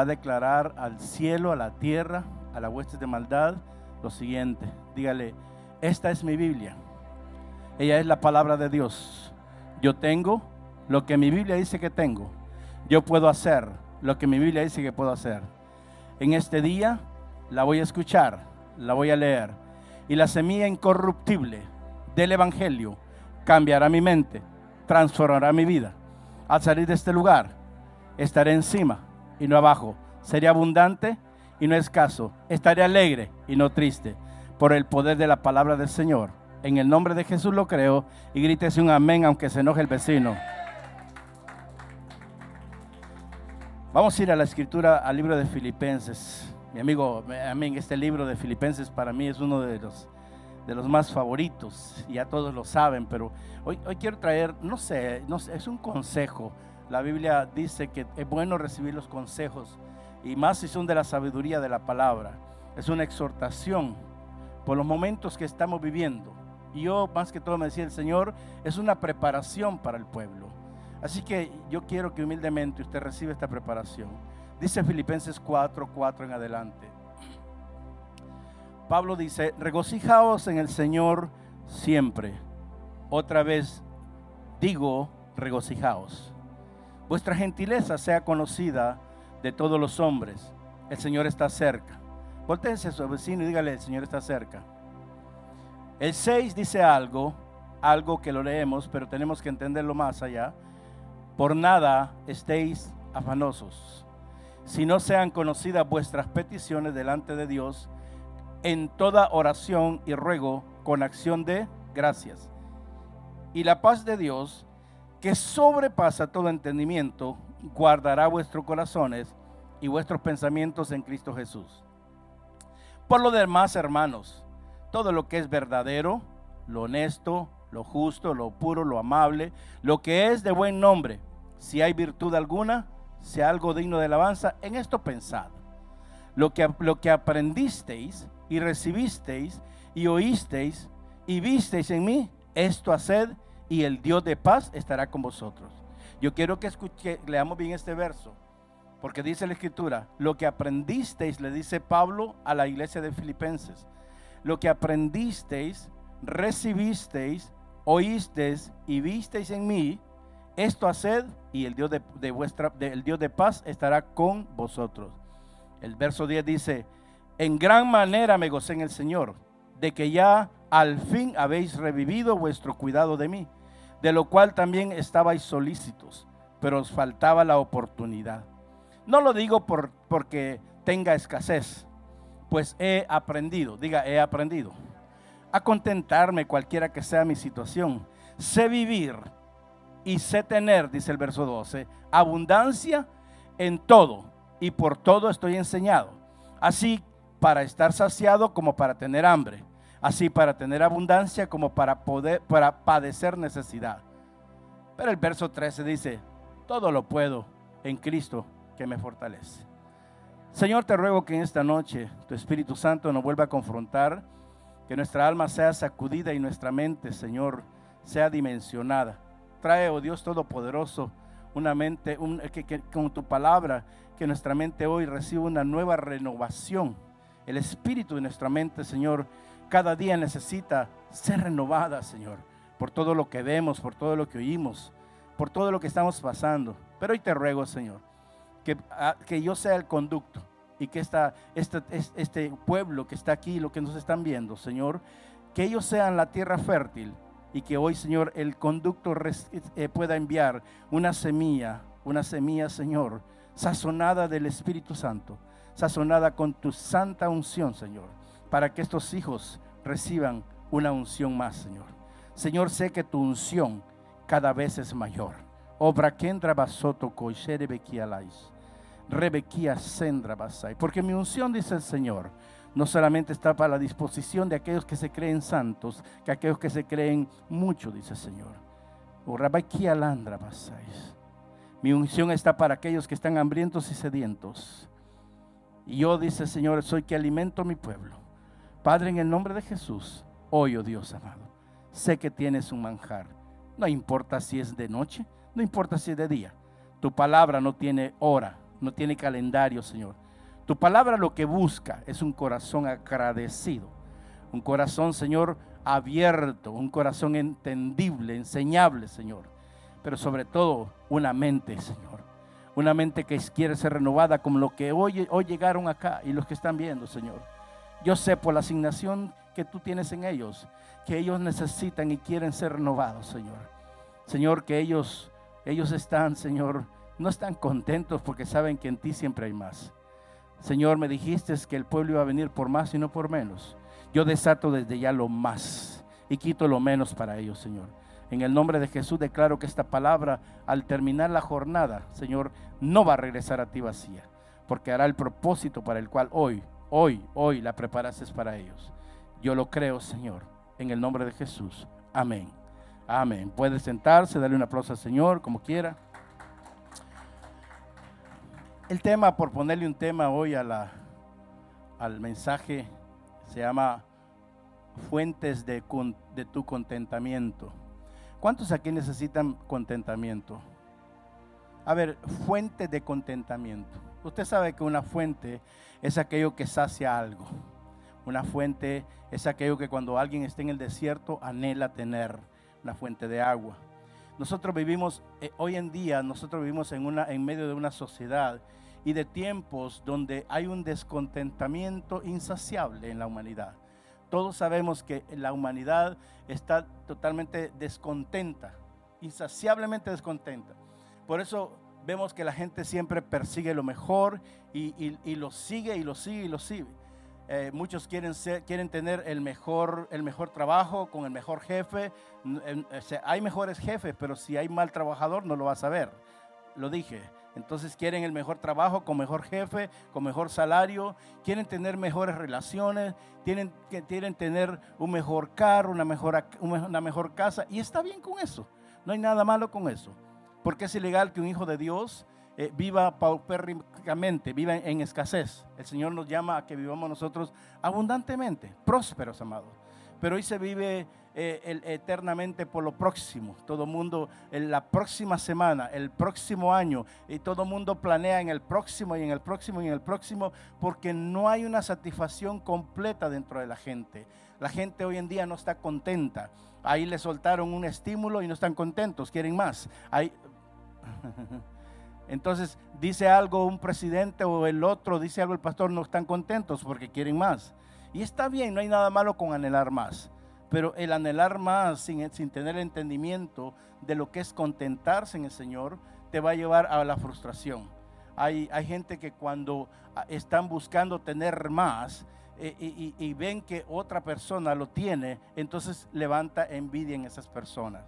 Va a declarar al cielo, a la tierra, a la huestes de maldad lo siguiente. Dígale, esta es mi Biblia. Ella es la palabra de Dios. Yo tengo lo que mi Biblia dice que tengo. Yo puedo hacer lo que mi Biblia dice que puedo hacer. En este día la voy a escuchar, la voy a leer. Y la semilla incorruptible del Evangelio cambiará mi mente, transformará mi vida. Al salir de este lugar, estaré encima y no abajo. Seré abundante y no escaso. Estaré alegre y no triste por el poder de la palabra del Señor. En el nombre de Jesús lo creo y grítese un amén aunque se enoje el vecino. Vamos a ir a la escritura, al libro de Filipenses. Mi amigo, amén, este libro de Filipenses para mí es uno de los, de los más favoritos. Ya todos lo saben, pero hoy, hoy quiero traer, no sé, no sé, es un consejo. La Biblia dice que es bueno recibir los consejos y más si son de la sabiduría de la palabra. Es una exhortación por los momentos que estamos viviendo. Y yo más que todo me decía el Señor, es una preparación para el pueblo. Así que yo quiero que humildemente usted reciba esta preparación. Dice Filipenses 4, 4 en adelante. Pablo dice, regocijaos en el Señor siempre. Otra vez digo, regocijaos. Vuestra gentileza sea conocida de todos los hombres. El Señor está cerca. Voltense a su vecino y dígale, el Señor está cerca. El 6 dice algo, algo que lo leemos, pero tenemos que entenderlo más allá. Por nada estéis afanosos, si no sean conocidas vuestras peticiones delante de Dios en toda oración y ruego con acción de gracias. Y la paz de Dios, que sobrepasa todo entendimiento, guardará vuestros corazones y vuestros pensamientos en Cristo Jesús. Por lo demás, hermanos, todo lo que es verdadero, lo honesto, lo justo, lo puro, lo amable, lo que es de buen nombre, si hay virtud alguna, si algo digno de alabanza, en esto pensad. Lo que, lo que aprendisteis y recibisteis y oísteis y visteis en mí, esto haced y el Dios de paz estará con vosotros. Yo quiero que escuche, leamos bien este verso, porque dice la escritura, lo que aprendisteis, le dice Pablo a la iglesia de Filipenses, lo que aprendisteis, recibisteis, oísteis y visteis en mí, esto haced y el Dios de, vuestra, el Dios de paz estará con vosotros. El verso 10 dice, en gran manera me gocé en el Señor, de que ya al fin habéis revivido vuestro cuidado de mí de lo cual también estabais solícitos, pero os faltaba la oportunidad. No lo digo por, porque tenga escasez, pues he aprendido, diga, he aprendido a contentarme cualquiera que sea mi situación. Sé vivir y sé tener, dice el verso 12, abundancia en todo y por todo estoy enseñado. Así para estar saciado como para tener hambre así para tener abundancia como para poder para padecer necesidad. Pero el verso 13 dice, todo lo puedo en Cristo que me fortalece. Señor, te ruego que en esta noche tu Espíritu Santo nos vuelva a confrontar, que nuestra alma sea sacudida y nuestra mente, Señor, sea dimensionada. Trae, oh Dios Todopoderoso, una mente, que, con tu palabra, que nuestra mente hoy reciba una nueva renovación. El espíritu de nuestra mente, Señor, cada día necesita ser renovada, Señor, por todo lo que vemos, por todo lo que oímos, por todo lo que estamos pasando. Pero hoy te ruego, Señor, que, ah, que yo sea el conducto y que esta, este, este pueblo que está aquí, lo que nos están viendo, Señor, que ellos sean la tierra fértil y que hoy, Señor, el conducto eh, pueda enviar una semilla, una semilla, Señor, sazonada del Espíritu Santo, sazonada con tu santa unción, Señor para que estos hijos reciban una unción más, Señor. Señor, sé que tu unción cada vez es mayor. Obra kendra basoto. Rebequia sendra basai. Porque mi unción, dice el Señor, no solamente está para la disposición de aquellos que se creen santos, que aquellos que se creen mucho, dice el Señor. O. Mi unción está para aquellos que están hambrientos y sedientos. Y yo, dice el Señor, soy que alimento mi pueblo. Padre, en el nombre de Jesús, hoy, oh Dios amado, sé que tienes un manjar. No importa si es de noche, no importa si es de día. Tu palabra no tiene hora, no tiene calendario, Señor. Tu palabra lo que busca es un corazón agradecido. Un corazón, Señor, abierto, un corazón entendible, enseñable, Señor. Pero sobre todo una mente, Señor. Una mente que quiere ser renovada como lo que hoy, hoy llegaron acá y los que están viendo, Señor. Yo sé por la asignación que tú tienes en ellos, que ellos necesitan y quieren ser renovados, Señor. Señor, que ellos, ellos están, Señor, no están contentos porque saben que en ti siempre hay más. Señor, me dijiste que el pueblo iba a venir por más y no por menos. Yo desato desde ya lo más y quito lo menos para ellos, Señor. En el nombre de Jesús declaro que esta palabra, al terminar la jornada, Señor, no va a regresar a ti vacía, porque hará el propósito para el cual hoy, hoy, hoy la preparaste para ellos. Yo lo creo, Señor, en el nombre de Jesús. Amén. Amén. Puede sentarse, darle un aplauso al Señor, como quiera. El tema, por ponerle un tema hoy a la, al mensaje, se llama Fuentes de, de tu contentamiento. ¿Cuántos aquí necesitan contentamiento? A ver, fuente de contentamiento. Usted sabe que una fuente es aquello que sacia algo. Una fuente es aquello que cuando alguien está en el desierto anhela tener una fuente de agua. Nosotros vivimos, eh, hoy en día, nosotros vivimos en, una, en medio de una sociedad y de tiempos donde hay un descontentamiento insaciable en la humanidad. Todos sabemos que la humanidad está totalmente descontenta, insaciablemente descontenta. Por eso vemos que la gente siempre persigue lo mejor y, y lo sigue y lo sigue y lo sigue. Eh, muchos quieren, ser, quieren tener el mejor, el mejor trabajo con el mejor jefe. hay mejores jefes, pero si hay mal trabajador no lo vas a ver. Lo dije. Entonces quieren el mejor trabajo con mejor jefe, con mejor salario, quieren tener mejores relaciones, tienen, quieren tener un mejor carro, una mejor, una mejor casa. Y está bien con eso. No hay nada malo con eso. Porque es ilegal que un hijo de Dios eh, viva paupérrimamente, viva en, escasez. El Señor nos llama a que vivamos nosotros abundantemente, prósperos, amados. Pero hoy se vive eh, eternamente por lo próximo. Todo mundo, en la próxima semana, el próximo año, y todo mundo planea en el próximo y en el próximo y en el próximo, porque no hay una satisfacción completa dentro de la gente. La gente hoy en día no está contenta. Ahí le soltaron un estímulo y no están contentos, quieren más. Ahí... Entonces dice algo un presidente o el otro, dice algo el pastor, no están contentos porque quieren más. Y está bien, no hay nada malo con anhelar más. Pero el anhelar más sin, sin tener entendimiento de lo que es contentarse en el Señor, te va a llevar a la frustración. Hay, hay gente que cuando ah, están buscando tener más eh, y, y ven que otra persona lo tiene, entonces levanta envidia en esas personas.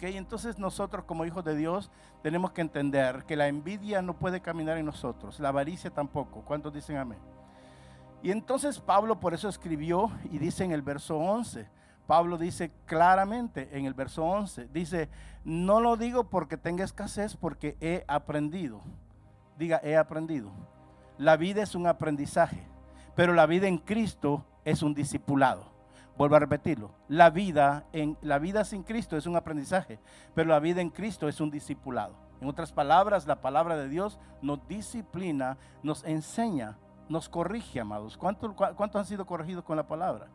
Entonces nosotros como hijos de Dios tenemos que entender que la envidia no puede caminar en nosotros, la avaricia tampoco. ¿Cuántos dicen amén? Y entonces Pablo por eso escribió y dice en el verso 11, Pablo dice claramente en el verso 11, dice, no lo digo porque tenga escasez, porque he aprendido. Diga, he aprendido. La vida es un aprendizaje, pero la vida en Cristo es un discipulado. Vuelvo a repetirlo. La vida, en, la vida sin Cristo es un aprendizaje, pero la vida en Cristo es un discipulado. En otras palabras, la palabra de Dios nos disciplina, nos enseña, nos corrige, amados. ¿Cuántos cuánto han sido corregidos con la palabra?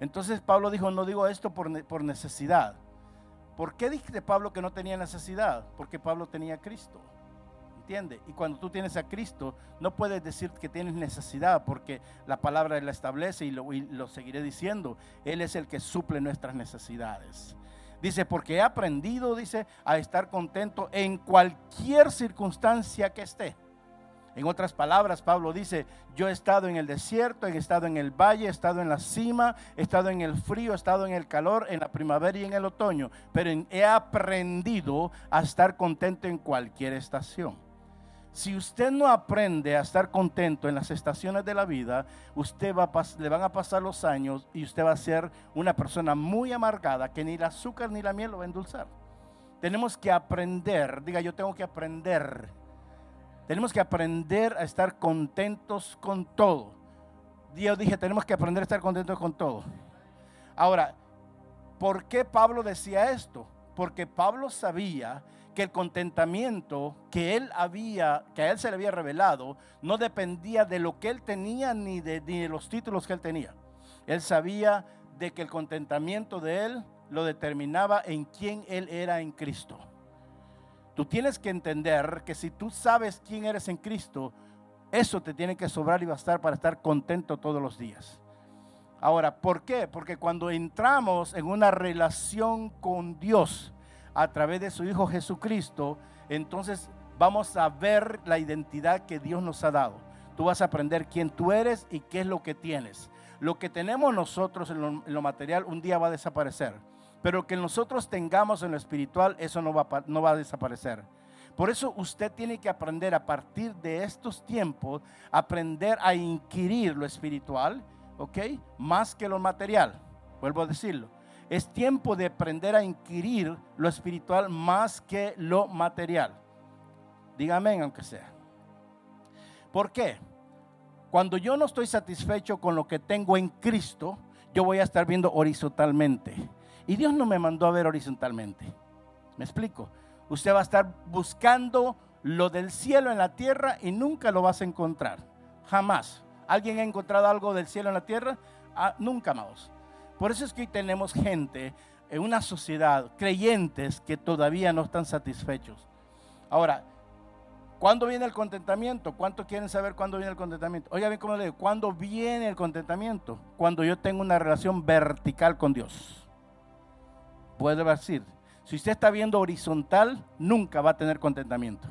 Entonces Pablo dijo, no digo esto por, por necesidad. ¿Por qué dijiste Pablo que no tenía necesidad? Porque Pablo tenía Cristo. Y cuando tú tienes a Cristo, no puedes decir que tienes necesidad, porque la palabra la establece y lo, y lo seguiré diciendo. Él es el que suple nuestras necesidades. Dice, porque he aprendido, dice, a estar contento en cualquier circunstancia que esté. En otras palabras, Pablo dice, yo he estado en el desierto, he estado en el valle, he estado en la cima, he estado en el frío, he estado en el calor, en la primavera y en el otoño, pero he aprendido a estar contento en cualquier estación. Si usted no aprende a estar contento en las estaciones de la vida, usted va le van a pasar los años y usted va a ser una persona muy amargada que ni el azúcar ni la miel lo va a endulzar. Tenemos que aprender, diga yo tengo que aprender tenemos que aprender a estar contentos con todo. Yo dije, tenemos que aprender a estar contentos con todo. Ahora, ¿por qué Pablo decía esto? Porque Pablo sabía el contentamiento que él había, que a él se le había revelado, no dependía de lo que él tenía ni de, ni de los títulos que él tenía. Él sabía de que el contentamiento de él lo determinaba en quién él era en Cristo. Tú tienes que entender que si tú sabes quién eres en Cristo, eso te tiene que sobrar y bastar para estar contento todos los días. Ahora, ¿por qué? Porque cuando entramos en una relación con Dios a través de su Hijo Jesucristo, entonces vamos a ver la identidad que Dios nos ha dado. Tú vas a aprender quién tú eres y qué es lo que tienes. Lo que tenemos nosotros en lo, material un día va a desaparecer pero que nosotros tengamos en lo espiritual, eso no va, no va a desaparecer. Por eso usted tiene que aprender a partir de estos tiempos, aprender a inquirir lo espiritual, ¿ok? Más que lo material. Vuelvo a decirlo. Es tiempo de aprender a inquirir lo espiritual más que lo material. Dígame, aunque sea. ¿Por qué? Cuando yo no estoy satisfecho con lo que tengo en Cristo, yo voy a estar viendo horizontalmente. Y Dios no me mandó a ver horizontalmente. ¿Me explico? Usted va a estar buscando lo del cielo en la tierra y nunca lo vas a encontrar. Jamás. ¿Alguien ha encontrado algo del cielo en la tierra? Ah, nunca más. Por eso es que hoy tenemos gente en una sociedad, creyentes que todavía no están satisfechos. Ahora, ¿cuándo viene el contentamiento? ¿Cuántos quieren saber cuándo viene el contentamiento? Oiga bien cómo le digo, ¿cuándo viene el contentamiento? Cuando yo tengo una relación vertical con Dios puede decir, si usted está viendo horizontal, nunca va a tener contentamiento.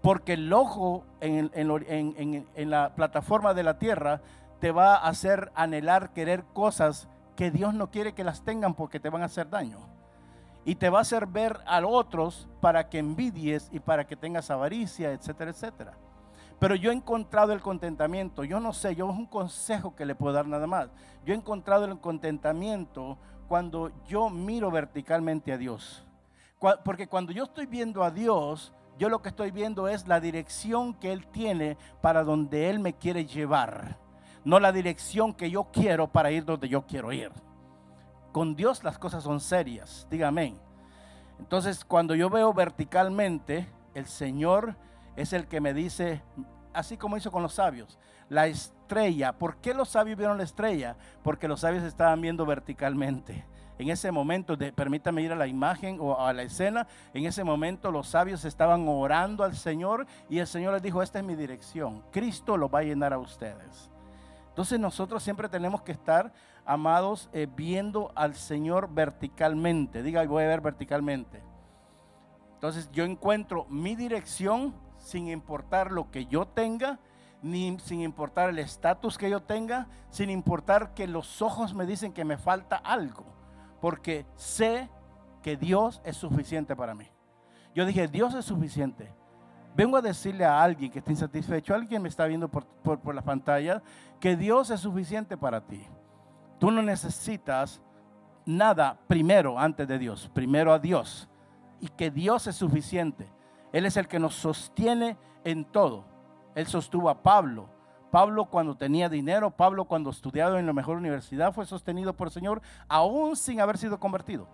Porque el ojo en, en, la plataforma de la tierra te va a hacer anhelar, querer cosas que Dios no quiere que las tengan porque te van a hacer daño. Y te va a hacer ver a otros para que envidies y para que tengas avaricia, etcétera, etcétera. Pero yo he encontrado el contentamiento. Yo no sé, yo es un consejo que le puedo dar nada más. Yo he encontrado el contentamiento cuando yo miro verticalmente a Dios. Porque cuando yo estoy viendo a Dios, yo lo que estoy viendo es la dirección que Él tiene para donde Él me quiere llevar. No la dirección que yo quiero para ir donde yo quiero ir. Con Dios las cosas son serias, dígame. Entonces, cuando yo veo verticalmente, el Señor es el que me dice, así como hizo con los sabios, la estrella. ¿Por qué los sabios vieron la estrella? Porque los sabios estaban viendo verticalmente. En ese momento, de, permítame ir a la imagen o a la escena, en ese momento los sabios estaban orando al Señor y el Señor les dijo, esta es mi dirección, Cristo lo va a llenar a ustedes. Entonces nosotros siempre tenemos que estar, amados, eh, viendo al Señor verticalmente. Diga, voy a ver verticalmente. Entonces yo encuentro mi dirección sin importar lo que yo tenga, ni sin importar el estatus que yo tenga, sin importar que los ojos me dicen que me falta algo, porque sé que Dios es suficiente para mí. Yo dije, Dios es suficiente. Vengo a decirle a alguien que está insatisfecho, alguien me está viendo por, por la pantalla, que Dios es suficiente para ti. Tú no necesitas nada primero antes de Dios, primero a Dios. Y que Dios es suficiente. Él es el que nos sostiene en todo. Él sostuvo a Pablo. Pablo cuando tenía dinero, Pablo cuando estudiaba en la mejor universidad fue sostenido por el Señor, aún sin haber sido convertido.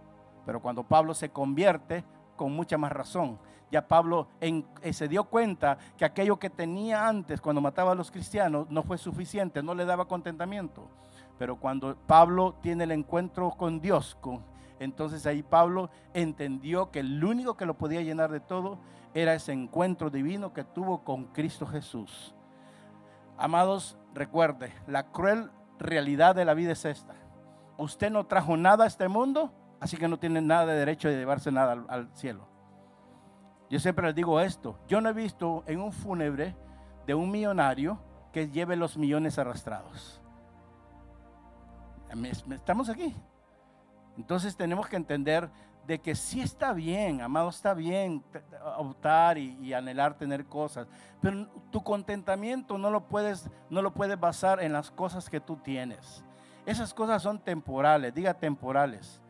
Pero cuando Pablo se convierte, con mucha más razón. Ya Pablo eh, se dio cuenta que aquello que tenía antes cuando mataba a los cristianos no fue suficiente, no le daba contentamiento. Pero cuando Pablo tiene el encuentro con Dios, entonces ahí Pablo entendió que el único que lo podía llenar de todo era ese encuentro divino que tuvo con Cristo Jesús. Amados, recuerde, la cruel realidad de la vida es esta. Usted no trajo nada a este mundo, así que no tiene nada de derecho de llevarse nada al, cielo. Yo siempre les digo esto, yo no he visto en un fúnebre de un millonario que lleve los millones arrastrados. Estamos aquí. Entonces tenemos que entender de que sí está bien, amado, está bien optar y, anhelar tener cosas, pero tu contentamiento no lo puedes no lo puedes basar en las cosas que tú tienes. Esas cosas son temporales, diga temporales.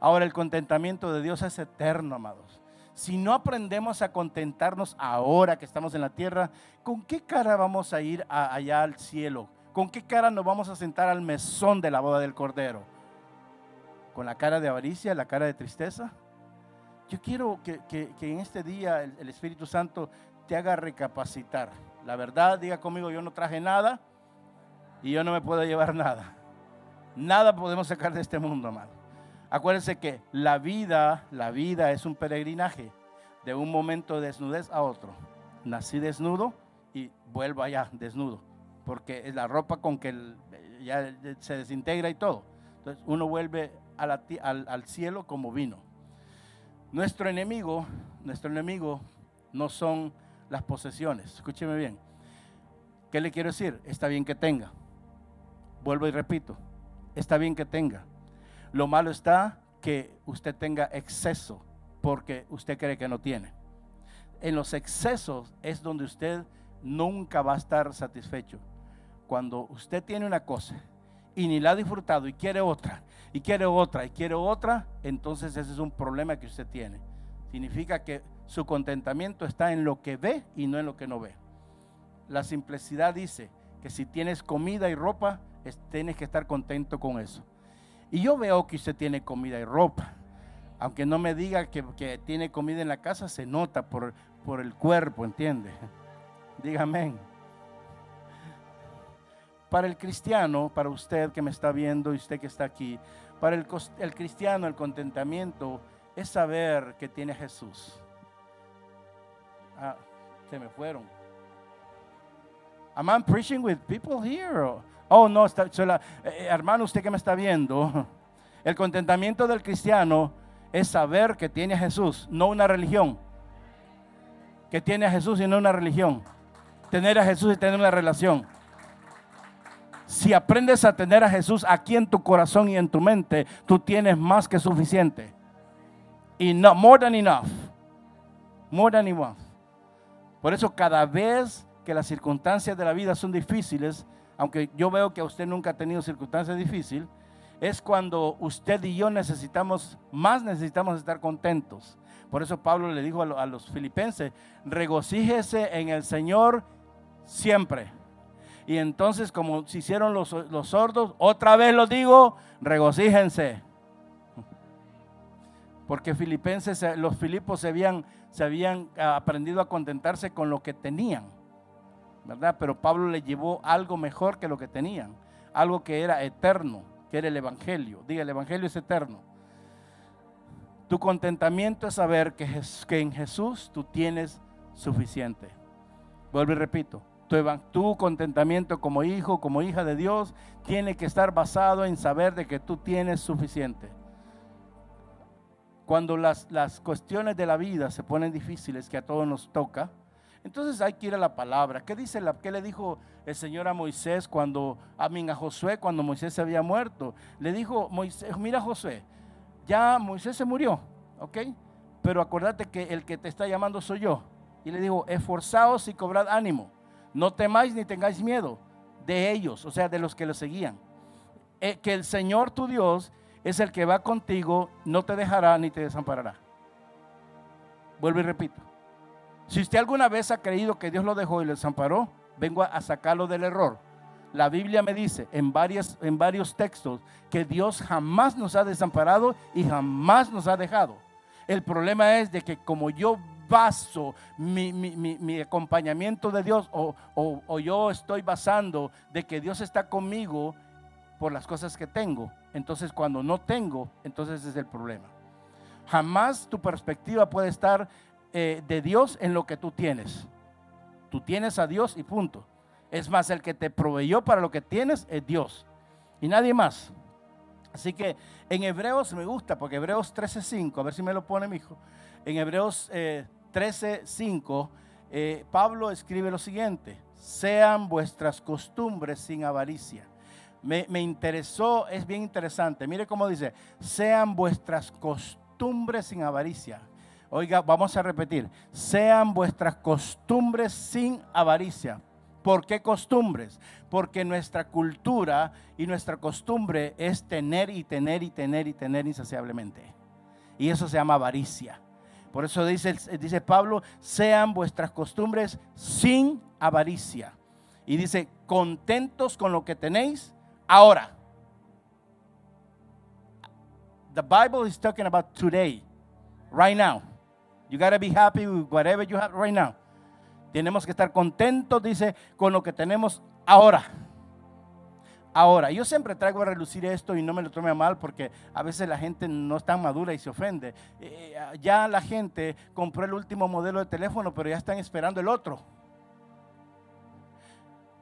Ahora el contentamiento de Dios es eterno, amados. Si no aprendemos a contentarnos ahora que estamos en la tierra, ¿con qué cara vamos a ir allá al cielo? ¿Con qué cara nos vamos a sentar al mesón de la boda del Cordero? con la cara de avaricia, la cara de tristeza. Yo quiero que, en este día el, Espíritu Santo te haga recapacitar. La verdad, diga conmigo, yo no traje nada y yo no me puedo llevar nada. Nada podemos sacar de este mundo, amado. Acuérdense que la vida, la vida es un peregrinaje de un momento de desnudez a otro. Nací desnudo y vuelvo allá desnudo, porque es la ropa con que ya se desintegra y todo. Entonces uno vuelve al, cielo como vino. Nuestro enemigo, nuestro enemigo no son las posesiones. Escúcheme bien. ¿Qué le quiero decir? Está bien que tenga. Vuelvo y repito. Está bien que tenga. Lo malo está que usted tenga exceso porque usted cree que no tiene. En los excesos es donde usted nunca va a estar satisfecho. Cuando usted tiene una cosa y ni la ha disfrutado y quiere otra, y quiere otra, y quiere otra, entonces ese es un problema que usted tiene. Significa que su contentamiento está en lo que ve y no en lo que no ve. La simplicidad dice que si tienes comida y ropa, tienes que estar contento con eso. Y yo veo que usted tiene comida y ropa. Aunque no me diga que, tiene comida en la casa, se nota por, por el cuerpo, ¿entiende? Dígame. Para el cristiano, para usted que me está viendo y usted que está aquí, para el, el cristiano el contentamiento es saber que tiene Jesús. Ah, se me fueron. Am I preaching with people here? Oh, no, está, eh, eh, hermano, usted que me está viendo, el contentamiento del cristiano es saber que tiene a Jesús, no una religión. Que tiene a Jesús y no una religión. Tener a Jesús y tener una relación. Si aprendes a tener a Jesús aquí en tu corazón y en tu mente, tú tienes más que suficiente. Y no, more than enough. More than enough. Por eso cada vez que las circunstancias de la vida son difíciles, aunque yo veo que usted nunca ha tenido circunstancias difíciles, es cuando usted y yo necesitamos, más necesitamos estar contentos. Por eso Pablo le dijo a los filipenses, regocíjese en el Señor siempre. Y entonces, como se hicieron los, sordos, otra vez lo digo, regocíjense. Porque filipenses, los filipos se habían, se habían ah, aprendido a contentarse con lo que tenían. ¿Verdad? Pero Pablo le llevó algo mejor que lo que tenían. Algo que era eterno, que era el Evangelio. Diga, el Evangelio es eterno. Tu contentamiento es saber que, que en Jesús tú tienes suficiente. Vuelvo y repito, tu, contentamiento como hijo, como hija de Dios, tiene que estar basado en saber de que tú tienes suficiente. Cuando las, las cuestiones de la vida se ponen difíciles, que a todos nos toca, entonces hay que ir a la palabra. ¿Qué, dice la, qué le dijo el Señor a Moisés cuando, a mí, a Josué, cuando Moisés se había muerto? Le dijo, Moisés, mira Josué, ya Moisés se murió, ¿ok? Pero acuérdate que el que te está llamando soy yo. Y le dijo, esforzaos y cobrad ánimo no temáis ni tengáis miedo de ellos, o sea, de los que lo seguían. Eh, que el Señor tu Dios es el que va contigo, no te dejará ni te desamparará. Vuelvo y repito. Si usted alguna vez ha creído que Dios lo dejó y lo desamparó, vengo a sacarlo del error. La Biblia me dice en, en varios textos que Dios jamás nos ha desamparado y jamás nos ha dejado. El problema es de que como yo baso mi, acompañamiento de Dios o, o yo estoy basando de que Dios está conmigo por las cosas que tengo. Entonces cuando no tengo, entonces es el problema. Jamás tu perspectiva puede estar eh, de Dios en lo que tú tienes. Tú tienes a Dios y punto. Es más, el que te proveyó para lo que tienes es Dios y nadie más. Así que en Hebreos me gusta, porque Hebreos 13:5, a ver si me lo pone mi hijo. En Hebreos eh, 13:5, eh, Pablo escribe lo siguiente: sean vuestras costumbres sin avaricia. Me, me, interesó, es bien interesante. Mire cómo dice, sean vuestras costumbres sin avaricia. Oiga, vamos a repetir, sean vuestras costumbres sin avaricia. ¿Por qué costumbres? Porque nuestra cultura y nuestra costumbre es tener y tener y tener y tener insaciablemente. Y eso se llama avaricia. Por eso dice, dice Pablo, sean vuestras costumbres sin avaricia. Y dice, contentos con lo que tenéis ahora. The Bible is talking about today, right now. You got to be happy with whatever you have right now. Tenemos que estar contentos, dice, con lo que tenemos ahora. Ahora, yo siempre traigo a relucir esto y no me lo tome mal porque a veces la gente no es tan madura y se ofende. Eh, ya la gente compró el último modelo de teléfono, pero ya están esperando el otro.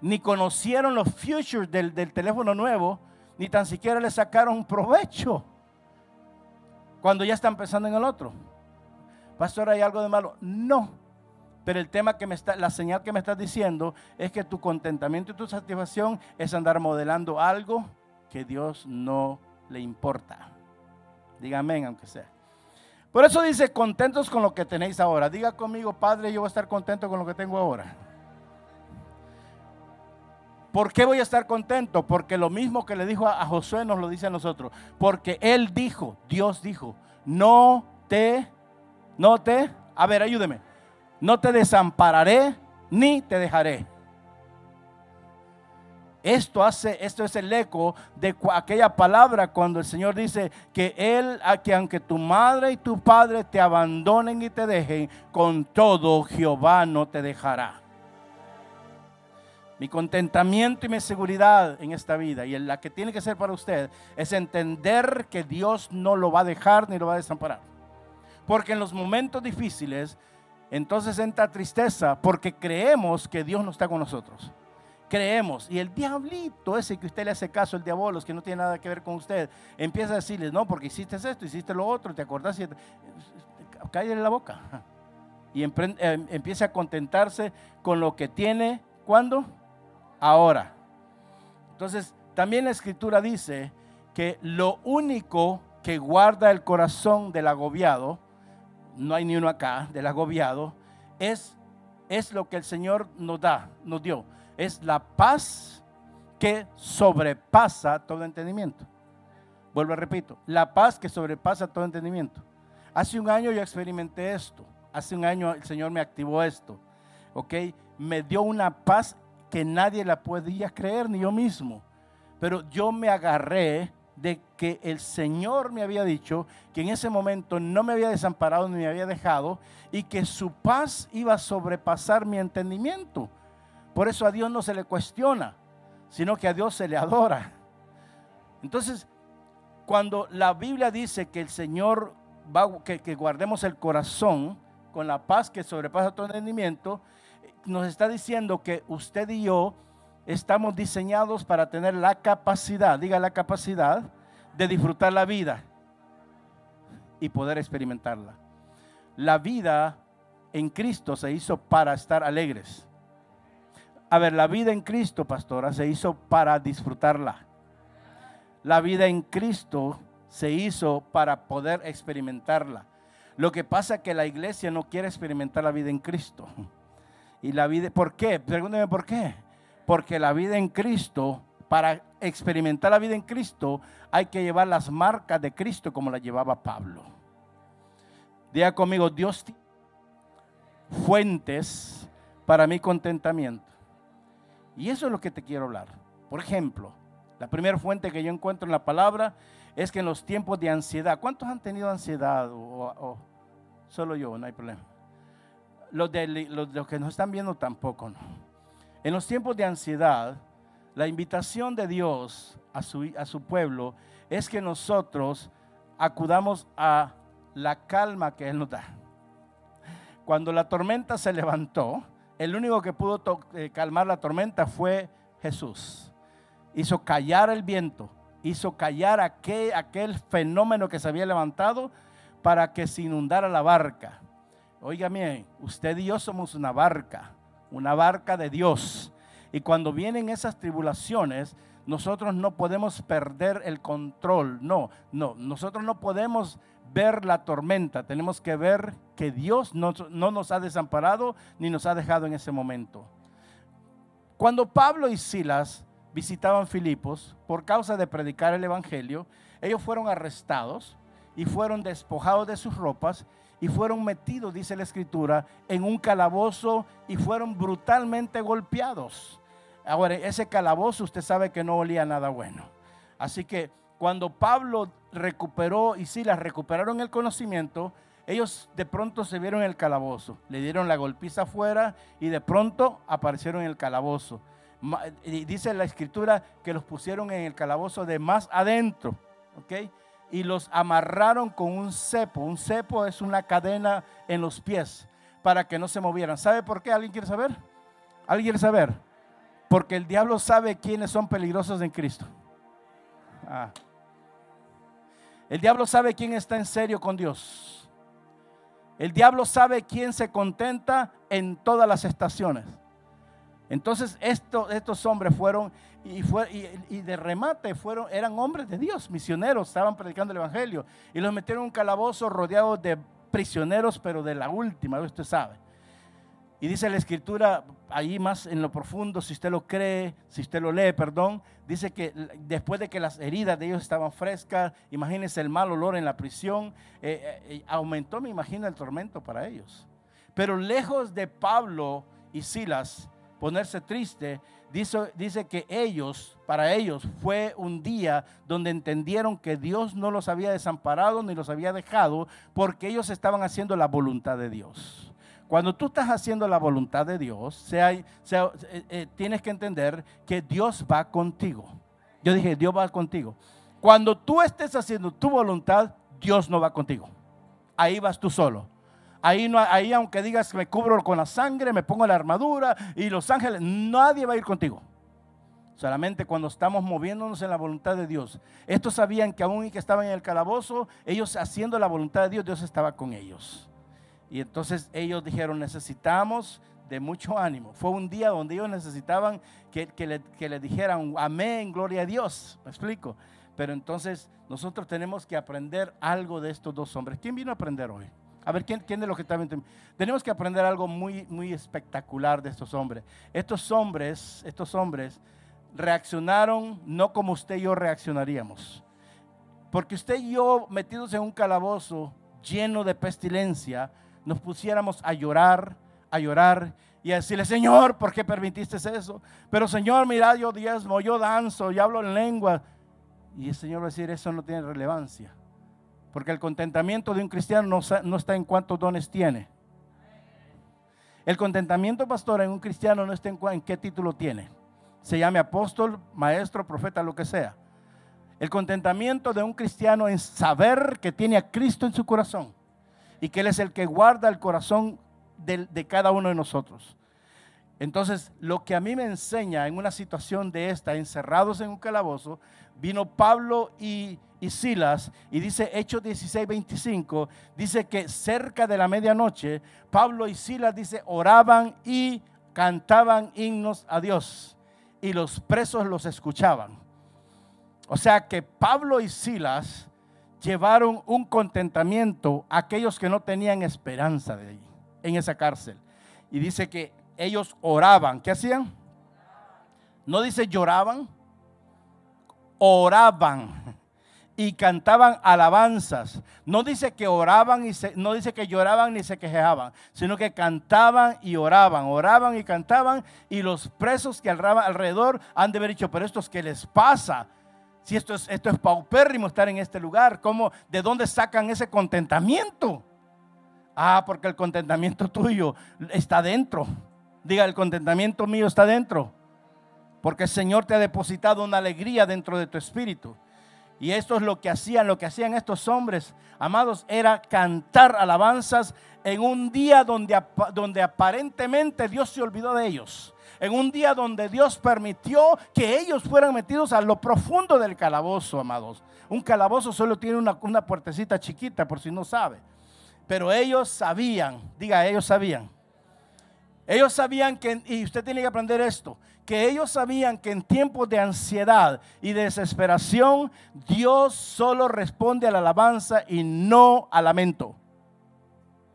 Ni conocieron los futures del, del teléfono nuevo, ni tan siquiera le sacaron provecho cuando ya están pensando en el otro. Pastor, ¿hay algo de malo? No. Pero el tema que me está, la señal que me estás diciendo es que tu contentamiento y tu satisfacción es andar modelando algo que Dios no le importa. Dígame, aunque sea. Por eso dice, contentos con lo que tenéis ahora. Diga conmigo, Padre, yo voy a estar contento con lo que tengo ahora. ¿Por qué voy a estar contento? Porque lo mismo que le dijo a, Josué nos lo dice a nosotros. Porque Él dijo, Dios dijo, no te, no te, a ver, ayúdeme no te desampararé ni te dejaré. Esto hace, esto es el eco de aquella palabra cuando el Señor dice que Él, que aunque tu madre y tu padre te abandonen y te dejen, con todo Jehová no te dejará. Mi contentamiento y mi seguridad en esta vida y en la que tiene que ser para usted es entender que Dios no lo va a dejar ni lo va a desamparar. Porque en los momentos difíciles entonces entra tristeza porque creemos que Dios no está con nosotros. Creemos. Y el diablito ese que usted le hace caso, el diablo, que no tiene nada que ver con usted, empieza a decirle, no, porque hiciste esto, hiciste lo otro, te acordás, y... cállale la boca. Y em, empieza a contentarse con lo que tiene, ¿cuándo? Ahora. Entonces, también la escritura dice que lo único que guarda el corazón del agobiado, no hay ni uno acá, del agobiado, es, es lo que el Señor nos da, nos dio. Es la paz que sobrepasa todo entendimiento. Vuelvo a repito, la paz que sobrepasa todo entendimiento. Hace un año yo experimenté esto. Hace un año el Señor me activó esto. ¿Ok? Me dio una paz que nadie la podía creer, ni yo mismo. Pero yo me agarré de que el Señor me había dicho que en ese momento no me había desamparado ni me había dejado y que su paz iba a sobrepasar mi entendimiento. Por eso a Dios no se le cuestiona, sino que a Dios se le adora. Entonces, cuando la Biblia dice que el Señor va, que, que guardemos el corazón con la paz que sobrepasa todo entendimiento, nos está diciendo que usted y yo estamos diseñados para tener la capacidad, diga la capacidad, de disfrutar la vida y poder experimentarla. La vida en Cristo se hizo para estar alegres. A ver, la vida en Cristo, pastora, se hizo para disfrutarla. La vida en Cristo se hizo para poder experimentarla. Lo que pasa es que la iglesia no quiere experimentar la vida en Cristo. Y la vida, ¿por qué? Pregúnteme por qué. Porque la vida en Cristo, para experimentar la vida en Cristo, hay que llevar las marcas de Cristo como la llevaba Pablo. Diga conmigo, Dios fuentes para mi contentamiento. Y eso es lo que te quiero hablar. Por ejemplo, la primera fuente que yo encuentro en la palabra es que en los tiempos de ansiedad, ¿cuántos han tenido ansiedad? Solo yo, no hay problema. Los, de, los que nos están viendo tampoco, ¿no? En los tiempos de ansiedad, la invitación de Dios a su, a su pueblo es que nosotros acudamos a la calma que Él nos da. Cuando la tormenta se levantó, el único que pudo eh, calmar la tormenta fue Jesús. Hizo callar el viento, hizo callar aquel, aquel fenómeno que se había levantado para que se inundara la barca. Oiga bien, usted y yo somos una barca una barca de Dios. Y cuando vienen esas tribulaciones, nosotros no podemos perder el control. No, no, nosotros no podemos ver la tormenta. Tenemos que ver que Dios no, no nos ha desamparado ni nos ha dejado en ese momento. Cuando Pablo y Silas visitaban Filipos por causa de predicar el Evangelio, ellos fueron arrestados y fueron despojados de sus ropas y fueron metidos, dice la escritura, en un calabozo y fueron brutalmente golpeados. Ahora, ese calabozo usted sabe que no olía nada bueno. Así que cuando Pablo recuperó y Silas recuperaron el conocimiento, ellos de pronto se vieron en el calabozo, le dieron la golpiza afuera y de pronto aparecieron en el calabozo. dice la escritura que los pusieron en el calabozo de más adentro, ¿ok? Y los amarraron con un cepo. Un cepo es una cadena en los pies para que no se movieran. ¿Sabe por qué? ¿Alguien quiere saber? ¿Alguien quiere saber? Porque el diablo sabe quiénes son peligrosos en Cristo. Ah. El diablo sabe quién está en serio con Dios. El diablo sabe quién se contenta en todas las estaciones. Entonces estos hombres fueron y, y, de remate fueron, eran hombres de Dios, misioneros, estaban predicando el Evangelio y los metieron en un calabozo rodeado de prisioneros, pero de la última, usted sabe. Y dice la escritura, ahí más en lo profundo, si usted lo cree, si usted lo lee, perdón, dice que después de que las heridas de ellos estaban frescas, imagínense el mal olor en la prisión, eh, eh, aumentó, me imagino, el tormento para ellos. Pero lejos de Pablo y Silas ponerse triste, dice, dice que ellos, para ellos, fue un día donde entendieron que Dios no los había desamparado ni los había dejado, porque ellos estaban haciendo la voluntad de Dios. Cuando tú estás haciendo la voluntad de Dios, sea, eh, eh, tienes que entender que Dios va contigo. Yo dije, Dios va contigo. Cuando tú estés haciendo tu voluntad, Dios no va contigo. Ahí vas tú solo. Ahí, no, ahí aunque digas que me cubro con la sangre, me pongo la armadura y los ángeles, nadie va a ir contigo. Solamente cuando estamos moviéndonos en la voluntad de Dios. Estos sabían que aún y que estaban en el calabozo, ellos haciendo la voluntad de Dios, Dios estaba con ellos. Y entonces ellos dijeron, necesitamos de mucho ánimo. Fue un día donde ellos necesitaban que, le, dijeran, amén, gloria a Dios. Me explico. Pero entonces nosotros tenemos que aprender algo de estos dos hombres. ¿Quién vino a aprender hoy? A ver, ¿quién, quién de los que está Tenemos que aprender algo muy, muy espectacular de estos hombres. Estos hombres, estos hombres reaccionaron no como usted y yo reaccionaríamos. Porque usted y yo metidos en un calabozo lleno de pestilencia, nos pusiéramos a llorar, a llorar y a decirle, Señor, ¿por qué permitiste eso? Pero Señor, mira, yo diezmo, yo danzo, yo hablo en lengua. Y el Señor va a decir, eso no tiene relevancia. Porque el contentamiento de un cristiano no, está en cuántos dones tiene. El contentamiento, pastor, en un cristiano no está en, qué título tiene. Se llame apóstol, maestro, profeta, lo que sea. El contentamiento de un cristiano es saber que tiene a Cristo en su corazón y que Él es el que guarda el corazón de, cada uno de nosotros. Entonces, lo que a mí me enseña en una situación de esta, encerrados en un calabozo, vino Pablo y, y Silas, y dice Hechos 16, 25, dice que cerca de la medianoche, Pablo y Silas, dice, oraban y cantaban himnos a Dios, y los presos los escuchaban. O sea que Pablo y Silas llevaron un contentamiento a aquellos que no tenían esperanza de ahí, en esa cárcel. Y dice que ellos oraban. ¿Qué hacían? No dice lloraban, oraban y cantaban alabanzas. No dice que oraban y no dice que lloraban ni se quejaban, sino que cantaban y oraban, oraban y cantaban y los presos que alrededor han de haber dicho, pero estos qué les pasa? Si esto es, esto es paupérrimo estar en este lugar, ¿cómo, ¿de dónde sacan ese contentamiento? Ah, porque el contentamiento tuyo está dentro. Diga, el contentamiento mío está dentro. Porque el Señor te ha depositado una alegría dentro de tu espíritu. Y esto es lo que hacían, lo que hacían estos hombres, amados, era cantar alabanzas en un día donde, donde aparentemente Dios se olvidó de ellos en un día donde Dios permitió que ellos fueran metidos a lo profundo del calabozo, amados. Un calabozo solo tiene una, una puertecita chiquita, por si no sabe. Pero ellos sabían, diga, ellos sabían. Ellos sabían que, y usted tiene que aprender esto, que ellos sabían que en tiempos de ansiedad y desesperación, Dios solo responde a la alabanza y no al lamento.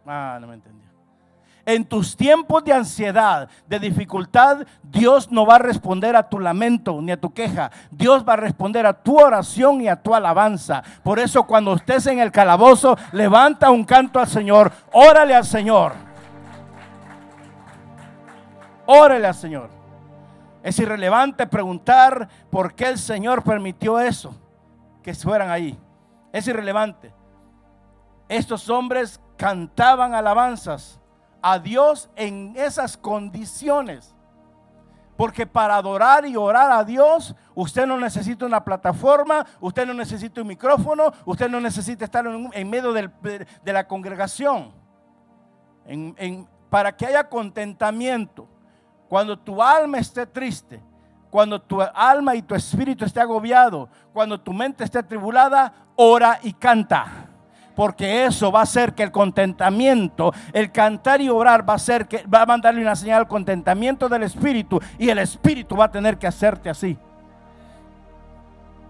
Ah, no me entendió. En tus tiempos de ansiedad, de dificultad, Dios no va a responder a tu lamento ni a tu queja. Dios va a responder a tu oración y a tu alabanza. Por eso cuando estés en el calabozo, levanta un canto al Señor, órale al Señor. Órale al Señor. Es irrelevante preguntar por qué el Señor permitió eso, que fueran ahí. Es irrelevante. Estos hombres cantaban alabanzas a Dios en esas condiciones. Porque para adorar y orar a Dios, usted no necesita una plataforma, usted no necesita un micrófono, usted no necesita estar en, medio de la congregación. para que haya contentamiento, cuando tu alma esté triste, cuando tu alma y tu espíritu esté agobiado, cuando tu mente esté tribulada, ora y canta porque eso va a hacer que el contentamiento, el cantar y orar va a hacer que va a mandarle una señal al contentamiento del espíritu y el espíritu va a tener que hacerte así.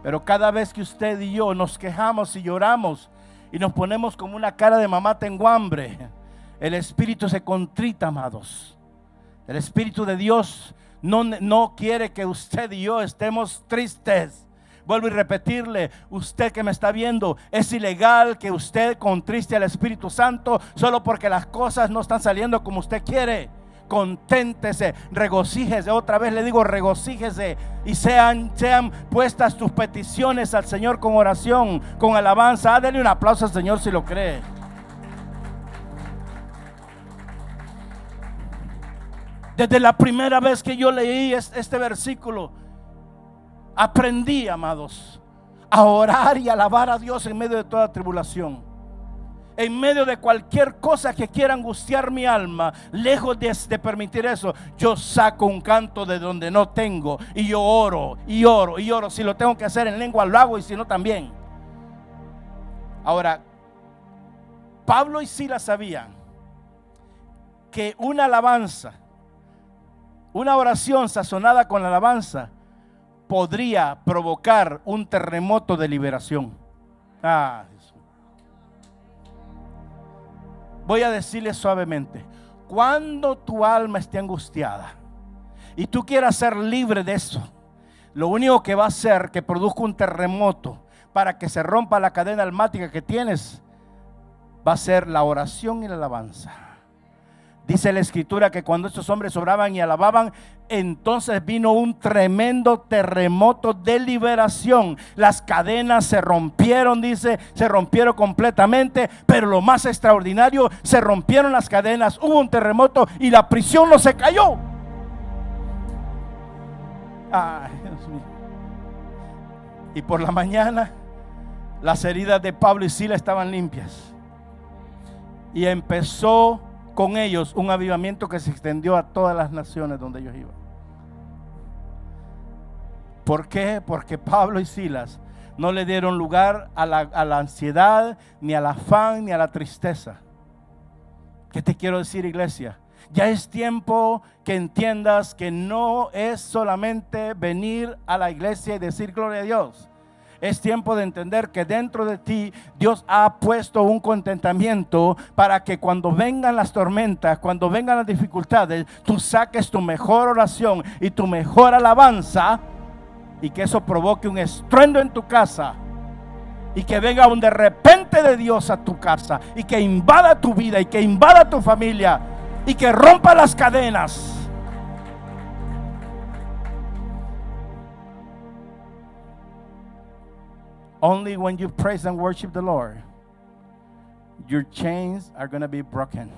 Pero cada vez que usted y yo nos quejamos y lloramos y nos ponemos como una cara de mamá tengo hambre, el espíritu se contrita, amados. El espíritu de Dios no, no quiere que usted y yo estemos tristes. Vuelvo a repetirle, usted que me está viendo, es ilegal que usted contriste al Espíritu Santo solo porque las cosas no están saliendo como usted quiere. Conténtese, regocíjese. Otra vez le digo, regocíjese y sean, sean puestas tus peticiones al Señor con oración, con alabanza. Dale un aplauso al Señor si lo cree. Desde la primera vez que yo leí este versículo, Aprendí, amados, a orar y alabar a Dios en medio de toda tribulación. En medio de cualquier cosa que quiera angustiar mi alma, lejos de, permitir eso, yo saco un canto de donde no tengo y yo oro y oro y oro. Si lo tengo que hacer en lengua, lo hago y si no, también. Ahora, Pablo y Silas sabían que una alabanza, una oración sazonada con la alabanza, podría provocar un terremoto de liberación. Ah, Voy a decirle suavemente, cuando tu alma esté angustiada y tú quieras ser libre de eso, lo único que va a hacer que produzca un terremoto para que se rompa la cadena almática que tienes va a ser la oración y la alabanza. Dice la escritura que cuando estos hombres oraban y alababan, entonces vino un tremendo terremoto de liberación. Las cadenas se rompieron, dice, se rompieron completamente, pero lo más extraordinario, se rompieron las cadenas, hubo un terremoto y la prisión no se cayó. Ay, Dios mío. Y por la mañana, las heridas de Pablo y Sila estaban limpias. Y empezó con ellos un avivamiento que se extendió a todas las naciones donde ellos iban. ¿Por qué? Porque Pablo y Silas no le dieron lugar a la, a la ansiedad, ni al afán, ni a la tristeza. ¿Qué te quiero decir, iglesia? Ya es tiempo que entiendas que no es solamente venir a la iglesia y decir gloria a Dios es tiempo de entender que dentro de ti Dios ha puesto un contentamiento para que cuando vengan las tormentas, cuando vengan las dificultades, tú saques tu mejor oración y tu mejor alabanza y que eso provoque un estruendo en tu casa y que venga un de repente de Dios a tu casa y que invada tu vida y que invada tu familia y que rompa las cadenas Only when you praise and worship the Lord, your chains are going to be broken.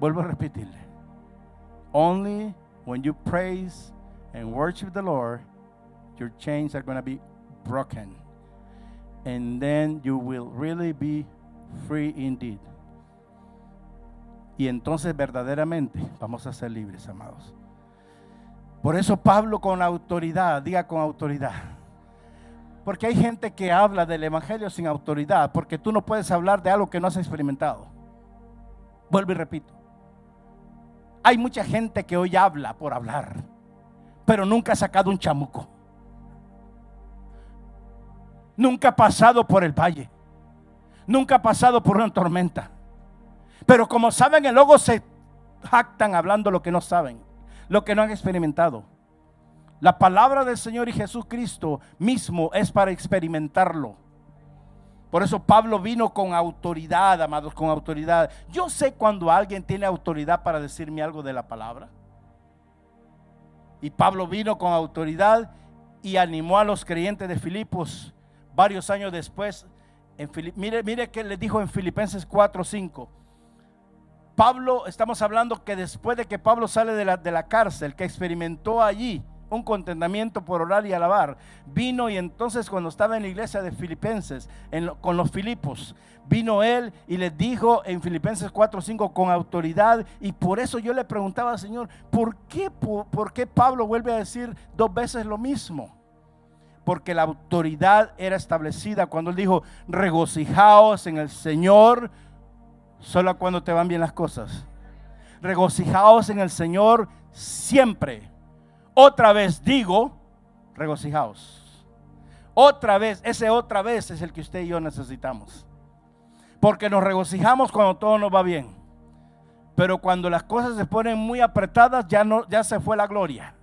Vuelvo a repetirle. Only when you praise and worship the Lord, your chains are going to be broken. And then you will really be free indeed. Y entonces verdaderamente vamos a ser libres, amados. Por eso Pablo con autoridad, diga con autoridad porque hay gente que habla del Evangelio sin autoridad, porque tú no puedes hablar de algo que no has experimentado. Vuelvo y repito. Hay mucha gente que hoy habla por hablar, pero nunca ha sacado un chamuco. Nunca ha pasado por el valle. Nunca ha pasado por una tormenta. Pero como saben, el se jactan hablando lo que no saben, lo que no han experimentado. La palabra del Señor y Jesucristo mismo es para experimentarlo. Por eso Pablo vino con autoridad, amados, con autoridad. Yo sé cuando alguien tiene autoridad para decirme algo de la palabra. Y Pablo vino con autoridad y animó a los creyentes de Filipos varios años después. En mire, mire que le dijo en Filipenses 4, 5. Pablo, estamos hablando que después de que Pablo sale de la, de la cárcel, que experimentó allí un contentamiento por orar y alabar, vino y entonces cuando estaba en la iglesia de Filipenses, con los Filipos, vino él y le dijo en Filipenses 4:5 con autoridad, y por eso yo le preguntaba al Señor, ¿por qué, por qué Pablo vuelve a decir dos veces lo mismo? Porque la autoridad era establecida cuando él dijo, regocijaos en el Señor solo cuando te van bien las cosas. Regocijaos en el Señor siempre. Otra vez digo, regocijaos. Otra vez, ese otra vez es el que usted y yo necesitamos. Porque nos regocijamos cuando todo nos va bien. Pero cuando las cosas se ponen muy apretadas, ya, no, ya se fue la gloria.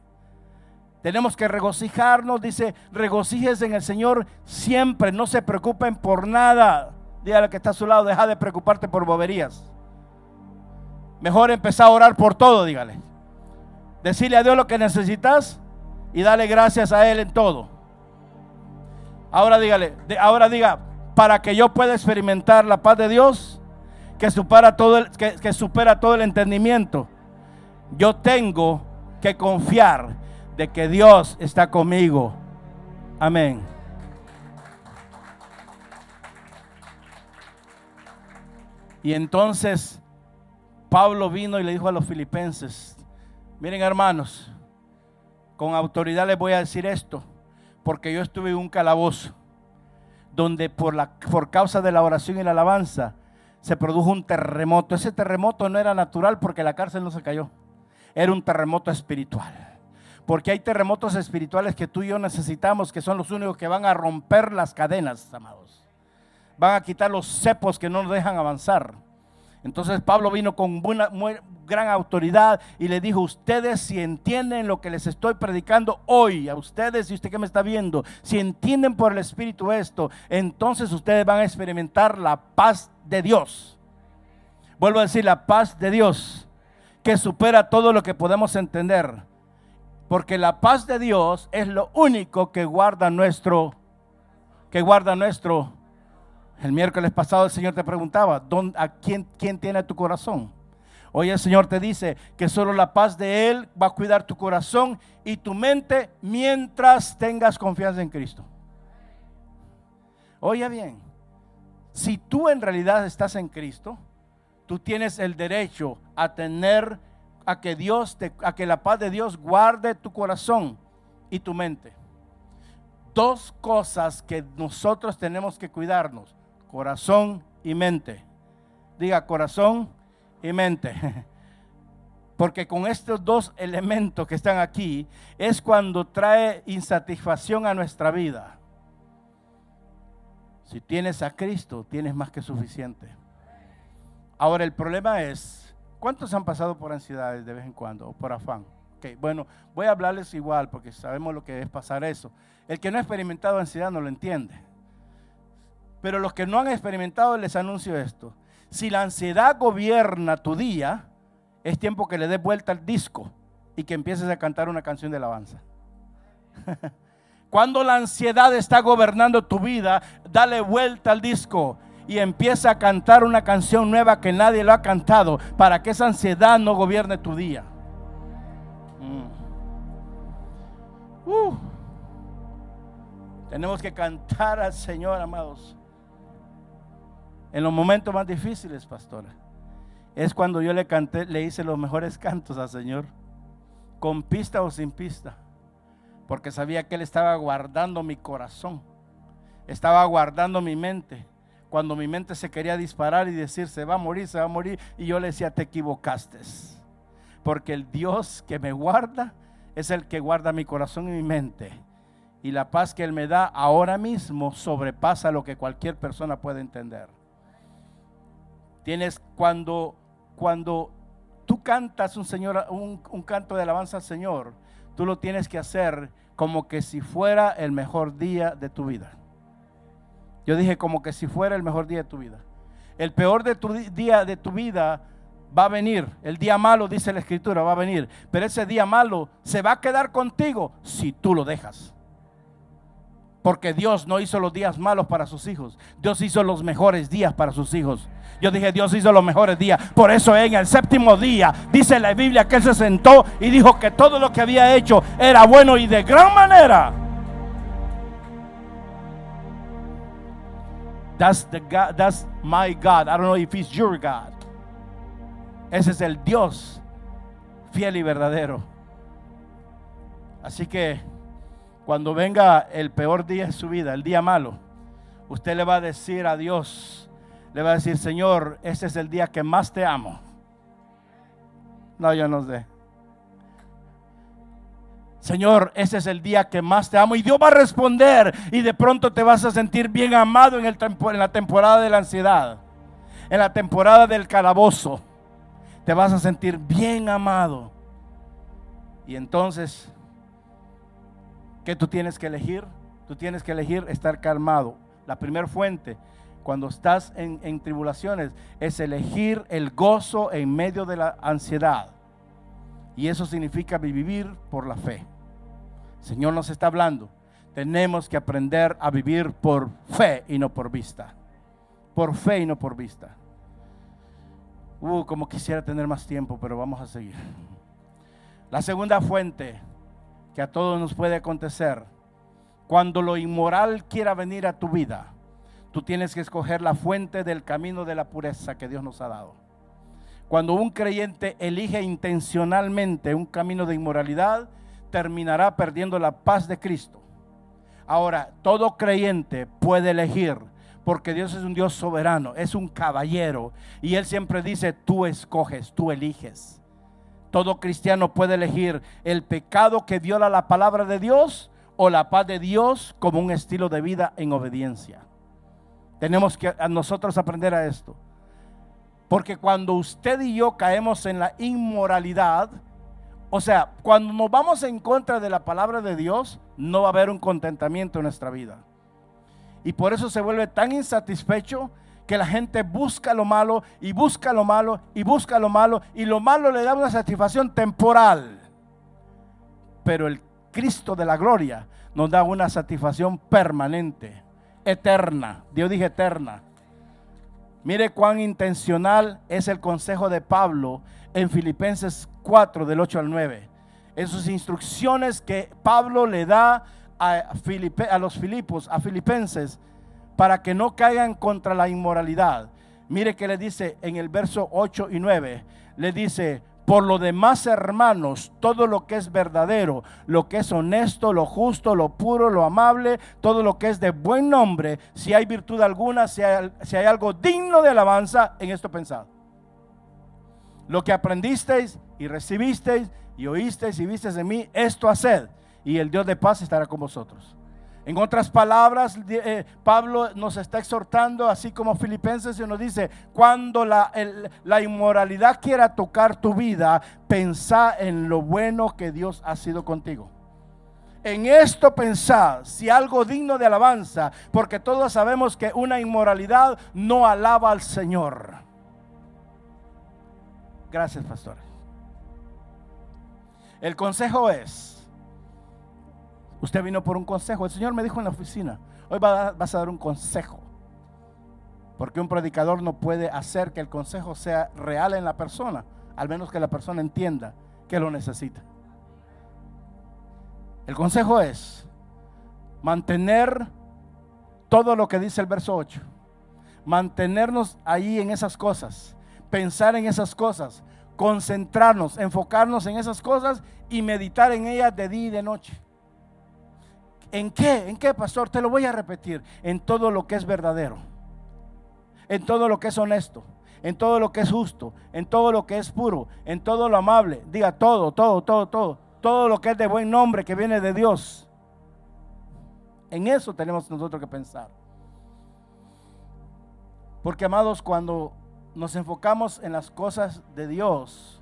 Tenemos que regocijarnos, dice, regocijes en el Señor siempre, no se preocupen por nada. Dígale que está a su lado, deja de preocuparte por boberías. Mejor empezar a orar por todo, dígale. Decirle a Dios lo que necesitas y dale gracias a Él en todo. Ahora dígale, ahora diga, para que yo pueda experimentar la paz de Dios que supera todo el, que supera todo el entendimiento, yo tengo que confiar de que Dios está conmigo. Amén. Y entonces Pablo vino y le dijo a los filipenses, miren hermanos, con autoridad les voy a decir esto, porque yo estuve en un calabozo donde por, por causa de la oración y la alabanza se produjo un terremoto. Ese terremoto no era natural porque la cárcel no se cayó, era un terremoto espiritual. Porque hay terremotos espirituales que tú y yo necesitamos, que son los únicos que van a romper las cadenas, amados van a quitar los cepos que no nos dejan avanzar. Entonces Pablo vino con buena, gran autoridad y le dijo, ustedes si entienden lo que les estoy predicando hoy, a ustedes y usted que me está viendo, si entienden por el Espíritu esto, entonces ustedes van a experimentar la paz de Dios. Vuelvo a decir, la paz de Dios, que supera todo lo que podemos entender. Porque la paz de Dios es lo único que guarda nuestro, que guarda nuestro el miércoles pasado el Señor te preguntaba, ¿a quién, quién tiene tu corazón? Hoy el Señor te dice que solo la paz de Él va a cuidar tu corazón y tu mente mientras tengas confianza en Cristo. Oye bien, si tú en realidad estás en Cristo, tú tienes el derecho a tener, a que Dios, a que la paz de Dios guarde tu corazón y tu mente. Dos cosas que nosotros tenemos que cuidarnos corazón y mente. Diga corazón y mente. Porque con estos dos elementos que están aquí es cuando trae insatisfacción a nuestra vida. Si tienes a Cristo, tienes más que suficiente. Ahora el problema es, ¿cuántos han pasado por ansiedades de vez en cuando o por afán? Okay, bueno, voy a hablarles igual porque sabemos lo que es pasar eso. El que no ha experimentado ansiedad no lo entiende. Pero los que no han experimentado les anuncio esto. Si la ansiedad gobierna tu día, es tiempo que le des vuelta al disco y que empieces a cantar una canción de alabanza. Cuando la ansiedad está gobernando tu vida, dale vuelta al disco y empieza a cantar una canción nueva que nadie lo ha cantado para que esa ansiedad no gobierne tu día. Mm. Uh. Tenemos que cantar al Señor, amados. En los momentos más difíciles, pastora, es cuando yo le canté, le hice los mejores cantos al Señor, con pista o sin pista, porque sabía que Él estaba guardando mi corazón, estaba guardando mi mente. Cuando mi mente se quería disparar y decir, se va a morir, se va a morir, y yo le decía, te equivocaste. porque el Dios que me guarda es el que guarda mi corazón y mi mente. Y la paz que Él me da ahora mismo sobrepasa lo que cualquier persona puede entender. Tienes cuando, cuando tú cantas un, señor, un, un canto de alabanza al Señor, tú lo tienes que hacer como que si fuera el mejor día de tu vida. Yo dije como que si fuera el mejor día de tu vida. El peor de tu día de tu vida va a venir. El día malo, dice la escritura, va a venir. Pero ese día malo se va a quedar contigo si tú lo dejas. Porque Dios no hizo los días malos para sus hijos. Dios hizo los mejores días para sus hijos. Yo dije, Dios hizo los mejores días. Por eso en el séptimo día dice la Biblia que Él se sentó y dijo que todo lo que había hecho era bueno y de gran manera. That's, the God, that's my God. I don't know if it's your God. Ese es el Dios fiel y verdadero. Así que cuando venga el peor día de su vida, el día malo, usted le va a decir a Dios, le va a decir, Señor, este es el día que más te amo. No, yo no sé. Señor, ese es el día que más te amo. Y Dios va a responder y de pronto te vas a sentir bien amado en, el en la temporada de la ansiedad, en la temporada del calabozo te vas a sentir bien amado. Y entonces, ¿qué tú tienes que elegir? Tú tienes que elegir estar calmado. La primera fuente, cuando estás en, tribulaciones, es elegir el gozo en medio de la ansiedad. Y eso significa vivir por la fe. Señor nos está hablando. Tenemos que aprender a vivir por fe y no por vista. Por fe y no por vista. Uh, como quisiera tener más tiempo, pero vamos a seguir. La segunda fuente que a todos nos puede acontecer, cuando lo inmoral quiera venir a tu vida, tú tienes que escoger la fuente del camino de la pureza que Dios nos ha dado. Cuando un creyente elige intencionalmente un camino de inmoralidad, terminará perdiendo la paz de Cristo. Ahora, todo creyente puede elegir porque Dios es un Dios soberano, es un caballero. Y Él siempre dice, tú escoges, tú eliges. Todo cristiano puede elegir el pecado que viola la palabra de Dios o la paz de Dios como un estilo de vida en obediencia. Tenemos que a nosotros aprender a esto. Porque cuando usted y yo caemos en la inmoralidad, o sea, cuando nos vamos en contra de la palabra de Dios, no va a haber un contentamiento en nuestra vida. Y por eso se vuelve tan insatisfecho que la gente busca lo malo y busca lo malo y busca lo malo y lo malo le da una satisfacción temporal. Pero el Cristo de la gloria nos da una satisfacción permanente, eterna. Dios dije eterna. Mire cuán intencional es el consejo de Pablo en Filipenses 4 del 8 al 9. En sus instrucciones que Pablo le da a, a los Filipos, a Filipenses, para que no caigan contra la inmoralidad. Mire que le dice en el verso 8 y 9, le dice, por lo demás, hermanos, todo lo que es verdadero, lo que es honesto, lo justo, lo puro, lo amable, todo lo que es de buen nombre, si hay virtud alguna, si hay, algo digno de alabanza, en esto pensad. Lo que aprendisteis y recibisteis y oísteis y visteis de mí, esto haced y el Dios de paz estará con vosotros. En otras palabras, eh, Pablo nos está exhortando, así como Filipenses se nos dice, cuando la, inmoralidad quiera tocar tu vida, pensá en lo bueno que Dios ha sido contigo. En esto pensá, si algo digno de alabanza, porque todos sabemos que una inmoralidad no alaba al Señor. Gracias, pastor. El consejo es, Usted vino por un consejo. El Señor me dijo en la oficina, hoy vas a dar un consejo. Porque un predicador no puede hacer que el consejo sea real en la persona, al menos que la persona entienda que lo necesita. El consejo es mantener todo lo que dice el verso 8. Mantenernos ahí en esas cosas, pensar en esas cosas, concentrarnos, enfocarnos en esas cosas y meditar en ellas de día y de noche. ¿En qué? ¿En qué, pastor? Te lo voy a repetir. En todo lo que es verdadero. En todo lo que es honesto. en todo lo que es justo, en todo lo que es puro, en todo lo amable. Diga todo, todo, todo, todo. Todo lo que es de buen nombre que viene de Dios. En eso tenemos nosotros que pensar. Porque amados, cuando nos enfocamos en las cosas de Dios,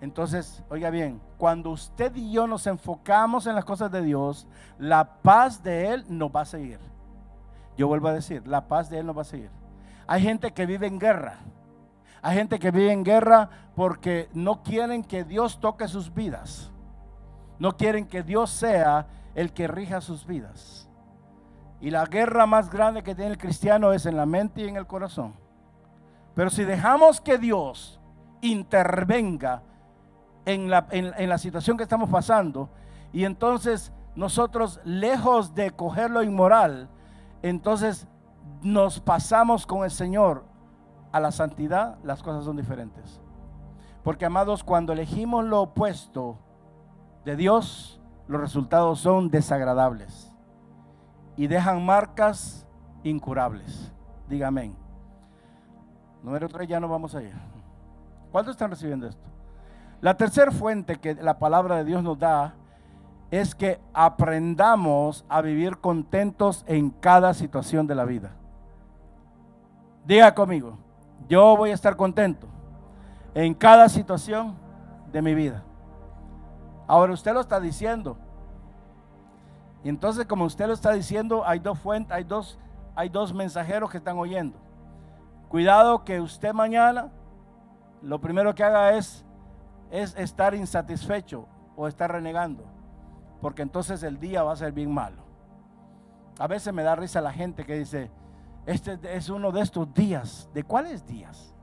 entonces, oiga bien, cuando usted y yo nos enfocamos en las cosas de Dios, la paz de Él nos va a seguir. Yo vuelvo a decir, la paz de Él nos va a seguir. Hay gente que vive en guerra. Hay gente que vive en guerra porque no quieren que Dios toque sus vidas. No quieren que Dios sea el que rija sus vidas. Y la guerra más grande que tiene el cristiano es en la mente y en el corazón. Pero si dejamos que Dios intervenga en la, en la situación que estamos pasando, y entonces nosotros, lejos de coger lo inmoral, entonces nos pasamos con el Señor a la santidad, las cosas son diferentes. Porque amados, cuando elegimos lo opuesto de Dios, los resultados son desagradables y dejan marcas incurables. Diga amén. Número tres, ya no vamos a ir. ¿Cuántos están recibiendo esto? La tercera fuente que la palabra de Dios nos da es que aprendamos a vivir contentos en cada situación de la vida. Diga conmigo, yo voy a estar contento en cada situación de mi vida. Ahora usted lo está diciendo. Y entonces como usted lo está diciendo, hay dos fuentes, hay dos, hay dos mensajeros que están oyendo. Cuidado que usted mañana lo primero que haga es, es estar insatisfecho o estar renegando. Porque entonces el día va a ser bien malo. A veces me da risa la gente que dice, este es uno de estos días. ¿De cuáles días?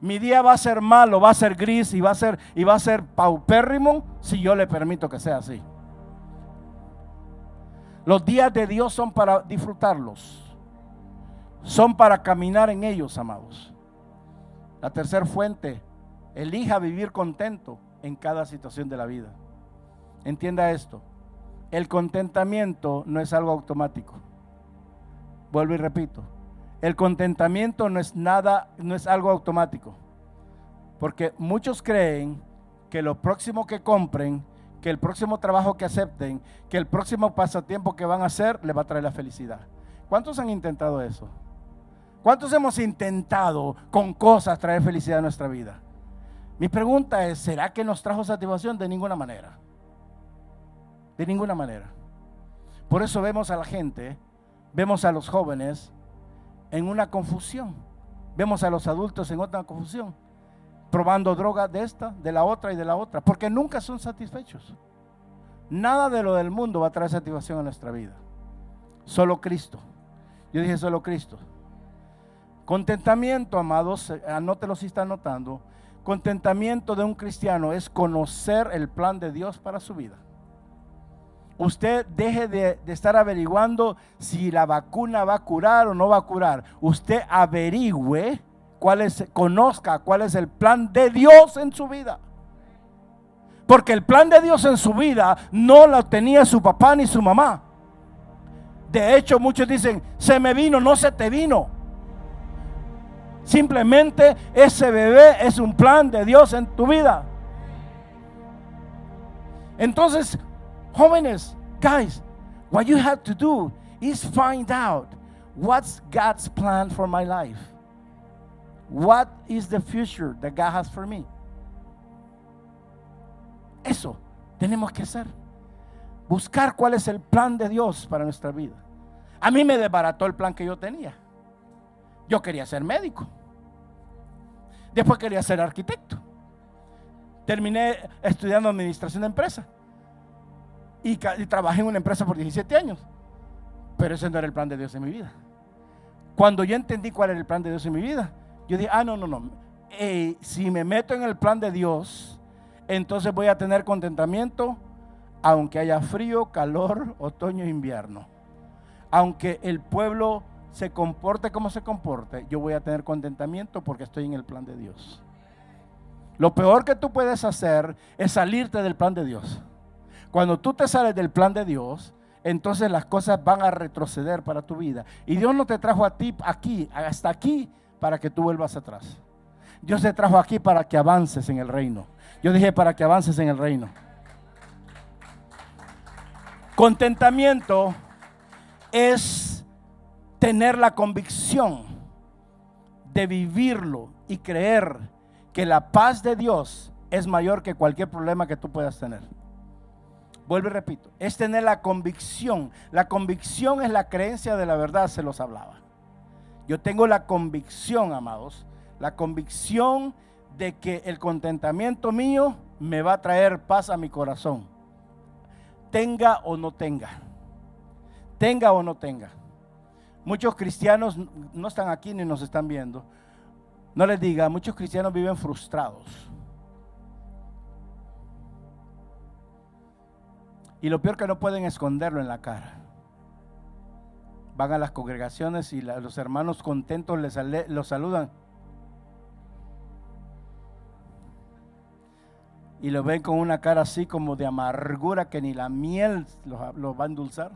Mi día va a ser malo, va a ser gris y va a ser, y va a ser paupérrimo si yo le permito que sea así. Los días de Dios son para disfrutarlos. Son para caminar en ellos, amados. La tercera fuente, elija vivir contento en cada situación de la vida. Entienda esto. El contentamiento no es algo automático. Vuelvo y repito. El contentamiento no es nada, no es algo automático. Porque muchos creen que lo próximo que compren, que el próximo trabajo que acepten, que el próximo pasatiempo que van a hacer les va a traer la felicidad. ¿Cuántos han intentado eso? ¿Cuántos hemos intentado con cosas traer felicidad a nuestra vida? Mi pregunta es, ¿será que nos trajo satisfacción? De ninguna manera. De ninguna manera. Por eso vemos a la gente Vemos a los jóvenes en una confusión. Vemos a los adultos en otra confusión. Probando droga de esta, de la otra y de la otra. Porque nunca son satisfechos. Nada de lo del mundo va a traer satisfacción a nuestra vida. Solo Cristo. Yo dije solo Cristo. Contentamiento, amados, anótelo si está anotando. Contentamiento de un cristiano es conocer el plan de Dios para su vida usted deje de, estar averiguando si la vacuna va a curar o no va a curar. Usted averigüe cuál es, conozca cuál es el plan de Dios en su vida. Porque el plan de Dios en su vida no lo tenía su papá ni su mamá. De hecho, muchos dicen, se me vino, no se te vino. Simplemente ese bebé es un plan de Dios en tu vida. Entonces, Jóvenes, guys, what you have to do is find out what's God's plan for my life. What is the future that God has for me? Eso tenemos que hacer. Buscar cuál es el plan de Dios para nuestra vida. A mí me desbarató el plan que yo tenía. Yo quería ser médico. Después quería ser arquitecto. Terminé estudiando administración de empresas y, trabajé en una empresa por 17 años. Pero ese no era el plan de Dios en mi vida. Cuando yo entendí cuál era el plan de Dios en mi vida, yo dije, ah, no, no, no. si me meto en el plan de Dios, entonces voy a tener contentamiento, aunque haya frío, calor, otoño e invierno. Aunque el pueblo se comporte como se comporte, yo voy a tener contentamiento porque estoy en el plan de Dios. Lo peor que tú puedes hacer es salirte del plan de Dios. Cuando tú te sales del plan de Dios, entonces las cosas van a retroceder para tu vida. Y Dios no te trajo a ti aquí, hasta aquí, para que tú vuelvas atrás. Dios te trajo aquí para que avances en el reino. Yo dije para que avances en el reino. Contentamiento es tener la convicción de vivirlo y creer que la paz de Dios es mayor que cualquier problema que tú puedas tener. Vuelvo y repito, es tener la convicción. La convicción es la creencia de la verdad, se los hablaba. Yo tengo la convicción, amados, la convicción de que el contentamiento mío me va a traer paz a mi corazón. Tenga o no tenga. Tenga o no tenga. Muchos cristianos no están aquí ni nos están viendo. No les diga, muchos cristianos viven frustrados. Y lo peor que no pueden esconderlo en la cara. Van a las congregaciones y los hermanos contentos les los saludan. Y lo ven con una cara así como de amargura que ni la miel los va a endulzar.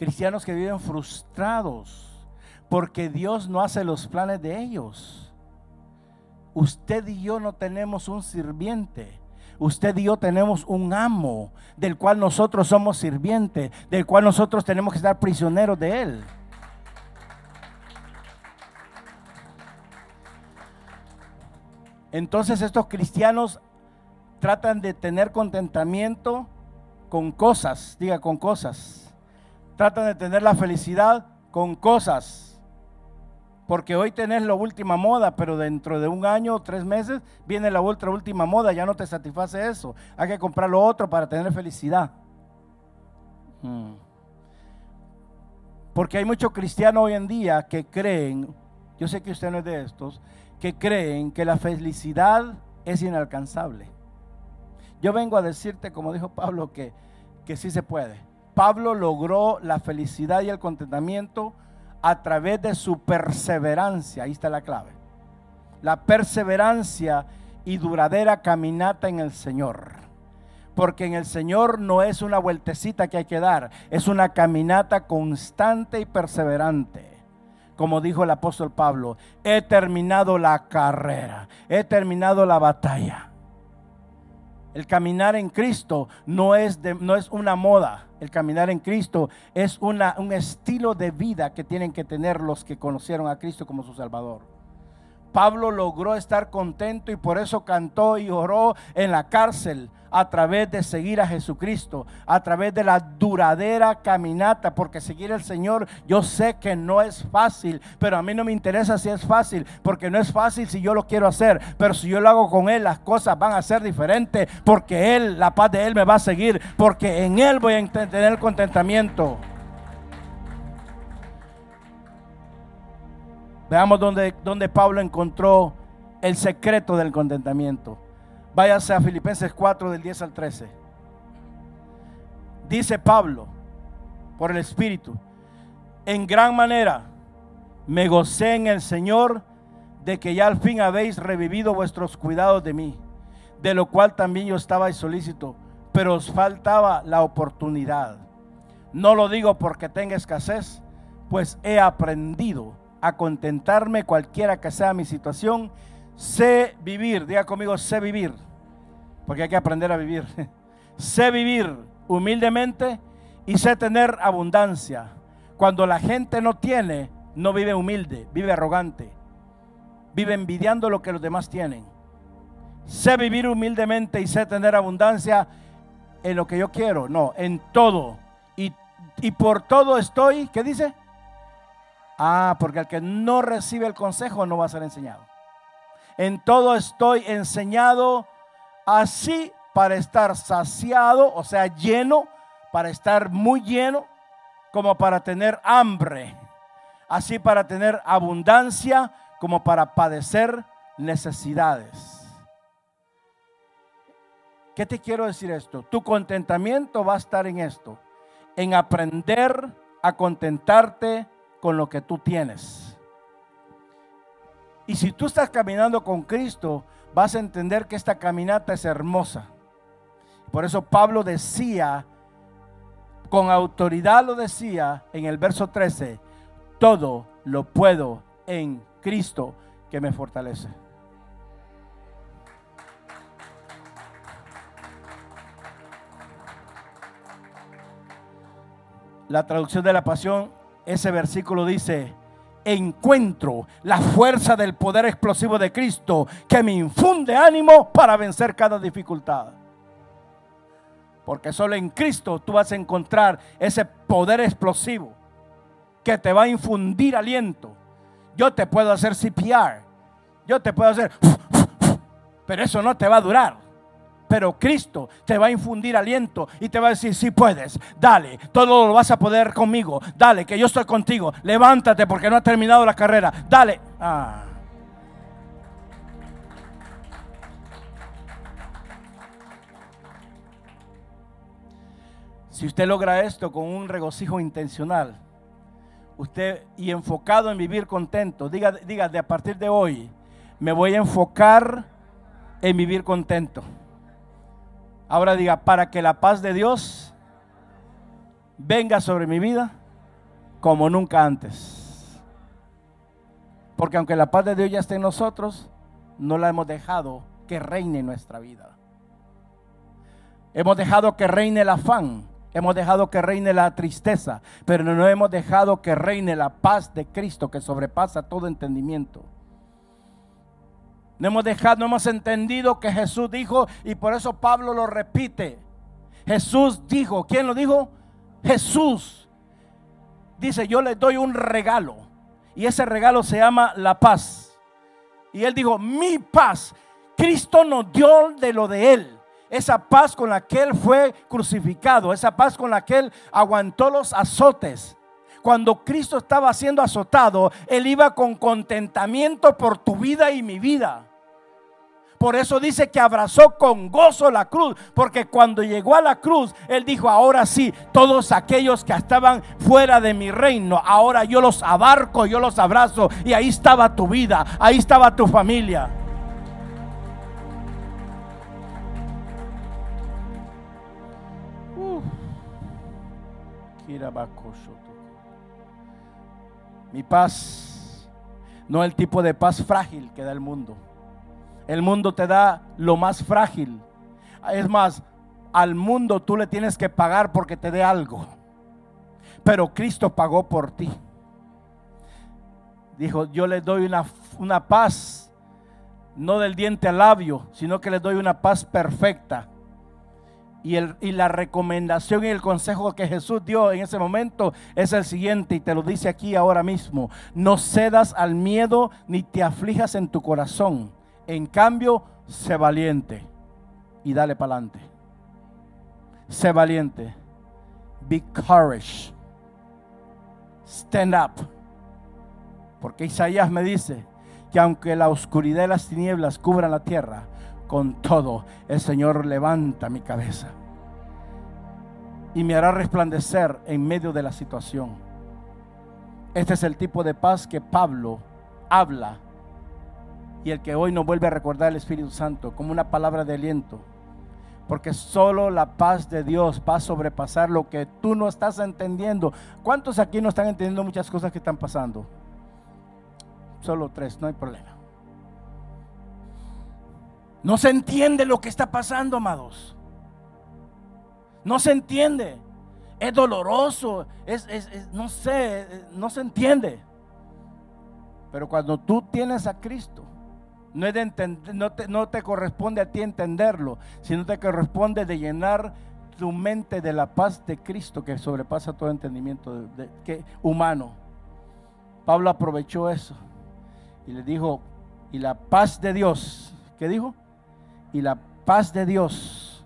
Cristianos que viven frustrados porque Dios no hace los planes de ellos. Usted y yo no tenemos un sirviente usted y yo tenemos un amo del cual nosotros somos sirvientes, del cual nosotros tenemos que estar prisioneros de él. Entonces estos cristianos tratan de tener contentamiento con cosas, diga con cosas. Tratan de tener la felicidad con cosas. Porque hoy tenés la última moda, pero dentro de un año o tres meses viene la otra última moda, ya no te satisface eso. Hay que comprar lo otro para tener felicidad. Hmm. Porque hay muchos cristianos hoy en día que creen, yo sé que usted no es de estos, que creen que la felicidad es inalcanzable. Yo vengo a decirte, como dijo Pablo, que, que sí se puede. Pablo logró la felicidad y el contentamiento a través de su perseverancia. Ahí está la clave. La perseverancia y duradera caminata en el Señor. Porque en el Señor no es una vueltecita que hay que dar, es una caminata constante y perseverante. Como dijo el apóstol Pablo, he terminado la carrera, he terminado la batalla. El caminar en Cristo no es, no es una moda. El caminar en Cristo es una, un estilo de vida que tienen que tener los que conocieron a Cristo como su Salvador. Pablo logró estar contento y por eso cantó y oró en la cárcel a través de seguir a Jesucristo, a través de la duradera caminata, porque seguir al Señor yo sé que no es fácil, pero a mí no me interesa si es fácil, porque no es fácil si yo lo quiero hacer, pero si yo lo hago con Él, las cosas van a ser diferentes, porque Él, la paz de Él me va a seguir, porque en Él voy a tener contentamiento. Veamos dónde, dónde Pablo encontró el secreto del contentamiento. Váyase a Filipenses 4 del 10 al 13. Dice Pablo, por el Espíritu, en gran manera me gocé en el Señor de que ya al fin habéis revivido vuestros cuidados de mí, de lo cual también yo estaba solícito, pero os faltaba la oportunidad. No lo digo porque tenga escasez, pues he aprendido a contentarme cualquiera que sea mi situación. Sé vivir, diga conmigo, sé vivir, porque hay que aprender a vivir. sé vivir humildemente y sé tener abundancia. Cuando la gente no tiene, no vive humilde, vive arrogante, vive envidiando lo que los demás tienen. Sé vivir humildemente y sé tener abundancia en lo que yo quiero, no, en todo. Y, y por todo estoy, ¿qué dice? Ah, porque el que no recibe el consejo no va a ser enseñado. En todo estoy enseñado así para estar saciado, o sea, lleno, para estar muy lleno, como para tener hambre, así para tener abundancia, como para padecer necesidades. ¿Qué te quiero decir esto? Tu contentamiento va a estar en esto, en aprender a contentarte con lo que tú tienes. Y si tú estás caminando con Cristo, vas a entender que esta caminata es hermosa. Por eso Pablo decía Con autoridad lo decía en el verso 13, todo lo puedo en Cristo que me fortalece. La traducción de la pasión, ese versículo dice, encuentro la fuerza del poder explosivo de Cristo que me infunde ánimo para vencer cada dificultad. Porque solo en Cristo tú vas a encontrar ese poder explosivo que te va a infundir aliento. Yo te puedo hacer CPR, yo te puedo hacer, pero eso no te va a durar pero Cristo te va a infundir aliento y te va a decir, si puedes, dale, todo lo vas a poder conmigo, dale, que yo estoy contigo, levántate porque no has terminado la carrera, dale. Ah. Si usted logra esto con un regocijo intencional, usted y enfocado en vivir contento, diga, diga de a partir de hoy, me voy a enfocar en vivir contento. Ahora diga, para que la paz de Dios venga sobre mi vida como nunca antes. Porque aunque la paz de Dios ya esté en nosotros, no la hemos dejado que reine en nuestra vida. Hemos dejado que reine el afán, hemos dejado que reine la tristeza, pero no hemos dejado que reine la paz de Cristo que sobrepasa todo entendimiento. No hemos dejado, no hemos entendido que Jesús dijo y por eso Pablo lo repite. Jesús dijo, ¿quién lo dijo? Jesús. Dice, yo les doy un regalo y ese regalo se llama la paz. Y él dijo, mi paz. Cristo nos dio de lo de él. Esa paz con la que él fue crucificado, esa paz con la que él aguantó los azotes cuando Cristo estaba siendo azotado, Él iba con contentamiento por tu vida y mi vida. Por eso dice que abrazó con gozo la cruz, porque cuando llegó a la cruz, Él dijo, ahora sí, todos aquellos que estaban fuera de mi reino, ahora yo los abarco, yo los abrazo, y ahí estaba tu vida, ahí estaba tu familia. Mi paz no el tipo de paz frágil que da el mundo. El mundo te da lo más frágil. Es más, al mundo tú le tienes que pagar porque te dé algo. Pero Cristo pagó por ti. Dijo, yo le doy una, una paz, no del diente al labio, sino que le doy una paz perfecta. Y, el, y, la recomendación y el consejo que Jesús dio en ese momento es el siguiente, y te lo dice aquí ahora mismo. No cedas al miedo ni te aflijas en tu corazón. En cambio, sé valiente y dale para adelante. Sé valiente. Be courage. Stand up. Porque Isaías me dice que aunque la oscuridad y las tinieblas cubran la tierra, con todo el Señor levanta mi cabeza y me hará resplandecer en medio de la situación. Este es el tipo de paz que Pablo habla y el que hoy nos vuelve a recordar el Espíritu Santo como una palabra de aliento. Porque solo la paz de Dios va a sobrepasar lo que tú no estás entendiendo. ¿Cuántos aquí no están entendiendo muchas cosas que están pasando? Solo tres, no hay problema. No se entiende lo que está pasando, amados. No se entiende. Es doloroso. Es, no sé, no se entiende. Pero cuando tú tienes a Cristo, no, de te, corresponde a ti entenderlo, sino te corresponde de llenar tu mente de la paz de Cristo que sobrepasa todo entendimiento que, humano. Pablo aprovechó eso y le dijo, y la paz de Dios, ¿qué dijo? Y la paz de Dios,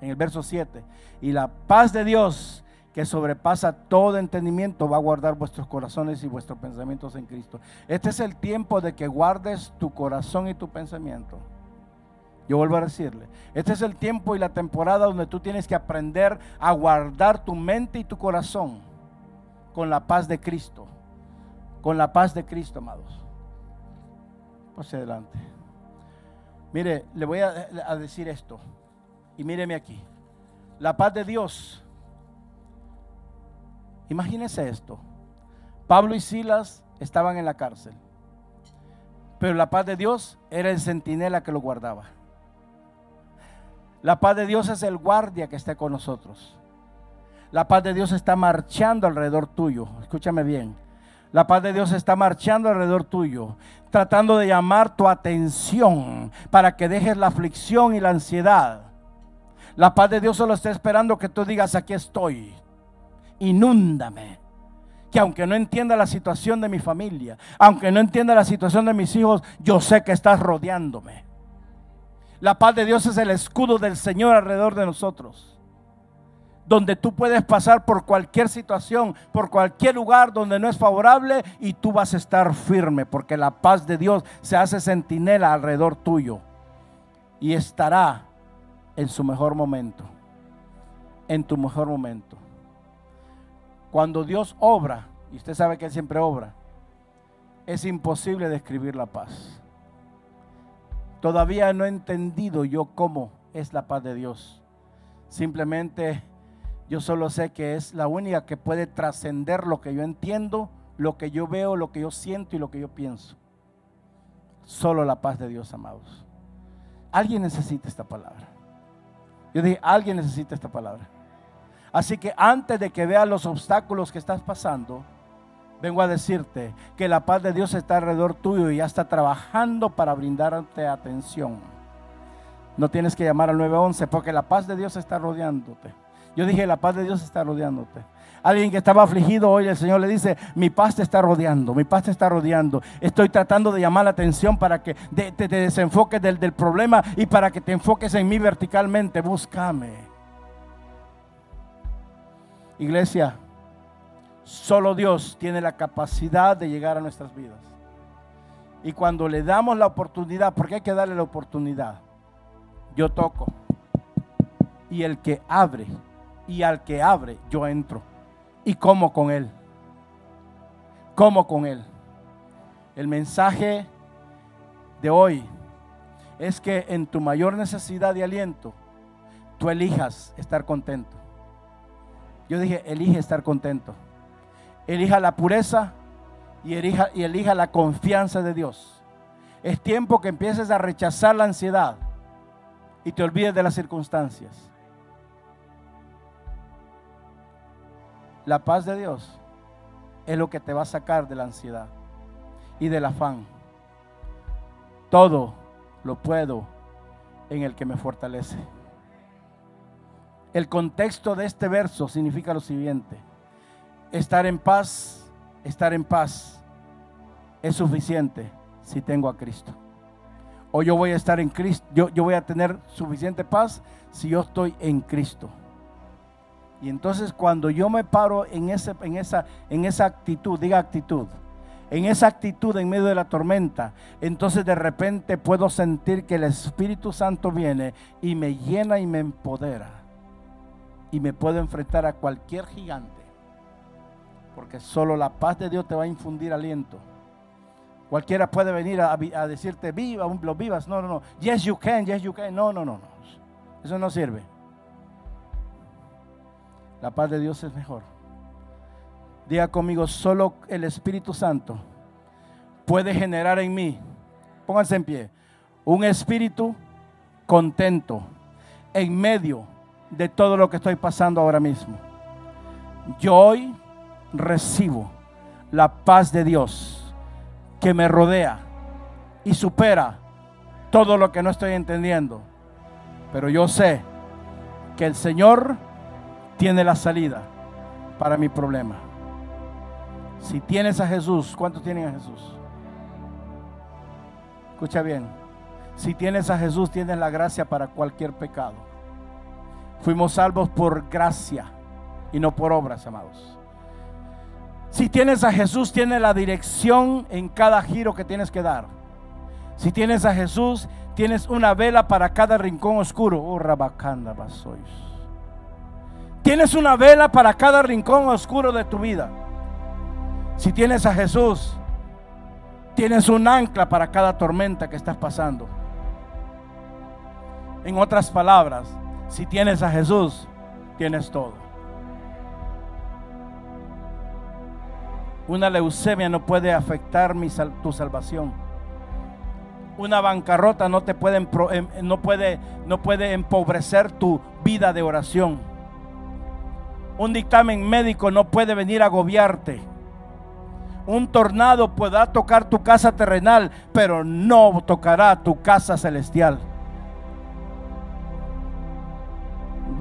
en el verso 7, y la paz de Dios que sobrepasa todo entendimiento, va a guardar vuestros corazones y vuestros pensamientos en Cristo. Este es el tiempo de que guardes tu corazón y tu pensamiento. Yo vuelvo a decirle, este es el tiempo y la temporada donde tú tienes que aprender a guardar tu mente y tu corazón con la paz de Cristo. Con la paz de Cristo, amados. Pase adelante. Mire, le voy a decir esto. Y míreme aquí. La paz de Dios Imagínese esto. Pablo y Silas estaban en la cárcel. Pero la paz de Dios era el centinela que lo guardaba. La paz de Dios es el guardia que está con nosotros. La paz de Dios está marchando alrededor tuyo. Escúchame bien. La paz de Dios está marchando alrededor tuyo, tratando de llamar tu atención para que dejes la aflicción y la ansiedad. La paz de Dios solo está esperando que tú digas, aquí estoy, inúndame. Que aunque no entienda la situación de mi familia, aunque no entienda la situación de mis hijos, yo sé que estás rodeándome. La paz de Dios es el escudo del Señor alrededor de nosotros donde tú puedes pasar por cualquier situación, por cualquier lugar donde no es favorable y tú vas a estar firme porque la paz de Dios se hace sentinela alrededor tuyo y estará en su mejor momento, en tu mejor momento. Cuando Dios obra, y usted sabe que Él siempre obra, es imposible describir la paz. Todavía no he entendido yo cómo es la paz de Dios. Simplemente yo solo sé que es la única que puede trascender lo que yo entiendo, lo que yo veo, lo que yo siento y lo que yo pienso. Solo la paz de Dios, amados. Alguien necesita esta palabra. Yo dije, alguien necesita esta palabra. Así que antes de que veas los obstáculos que estás pasando, vengo a decirte que la paz de Dios está alrededor tuyo y ya está trabajando para brindarte atención. No tienes que llamar al 911 porque la paz de Dios está rodeándote. Yo dije, la paz de Dios está rodeándote. Alguien que estaba afligido hoy, el Señor le dice, mi paz te está rodeando, mi paz te está rodeando. Estoy tratando de llamar la atención para que te, desenfoques del, del problema y para que te enfoques en mí verticalmente. Búscame. Iglesia, solo Dios tiene la capacidad de llegar a nuestras vidas. Y cuando le damos la oportunidad, porque hay que darle la oportunidad, yo toco. Y el que abre y al que abre yo entro y como con él. Como con él. El mensaje de hoy es que en tu mayor necesidad de aliento, tú elijas estar contento. Yo dije, elige estar contento. Elija la pureza y elija, y elija la confianza de Dios. Es tiempo que empieces a rechazar la ansiedad y te olvides de las circunstancias. La paz de Dios es lo que te va a sacar de la ansiedad y del afán. Todo lo puedo en el que me fortalece. El contexto de este verso significa lo siguiente. Estar en paz, estar en paz es suficiente si tengo a Cristo. O yo voy a estar en Cristo, yo, voy a tener suficiente paz si yo estoy en Cristo. Y entonces cuando yo me paro en, ese, en, esa, en esa actitud, diga actitud, en esa actitud en medio de la tormenta, entonces de repente puedo sentir que el Espíritu Santo viene y me llena y me empodera. Y me puedo enfrentar a cualquier gigante. Porque solo la paz de Dios te va a infundir aliento. Cualquiera puede venir a, decirte, viva, lo vivas. No, no, no. Yes, you can, yes, you can. No, no, no, no. Eso no sirve. La paz de Dios es mejor. Diga conmigo, solo el Espíritu Santo puede generar en mí, pónganse en pie, un espíritu contento en medio de todo lo que estoy pasando ahora mismo. Yo hoy recibo la paz de Dios que me rodea y supera todo lo que no estoy entendiendo. Pero yo sé que el Señor tiene la salida para mi problema. Si tienes a Jesús, ¿cuántos tienen a Jesús? Escucha bien. Si tienes a Jesús, tienes la gracia para cualquier pecado. Fuimos salvos por gracia y no por obras, amados. Si tienes a Jesús, tienes la dirección en cada giro que tienes que dar. Si tienes a Jesús, tienes una vela para cada rincón oscuro. Oh, sois. Tienes una vela para cada rincón oscuro de tu vida. Si tienes a Jesús, tienes un ancla para cada tormenta que estás pasando. En otras palabras, si tienes a Jesús, tienes todo. Una leucemia no puede afectar tu salvación. Una bancarrota no te puede, no puede, no puede empobrecer tu vida de oración. Un dictamen médico no puede venir a agobiarte. Un tornado podrá tocar tu casa terrenal, pero no tocará tu casa celestial.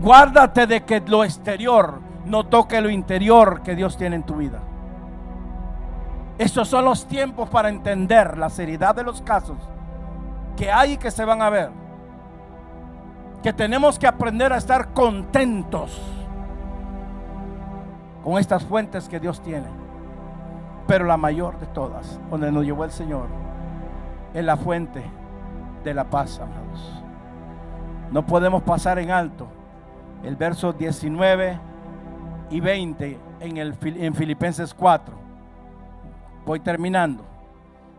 Guárdate de que lo exterior no toque lo interior que Dios tiene en tu vida. Estos son los tiempos para entender la seriedad de los casos que hay y que se van a ver. Que tenemos que aprender a estar contentos con estas fuentes que Dios tiene. Pero la mayor de todas, donde nos llevó el Señor, es la fuente de la paz, amados. No podemos pasar en alto el verso 19 y 20 en, el, en Filipenses 4. Voy terminando.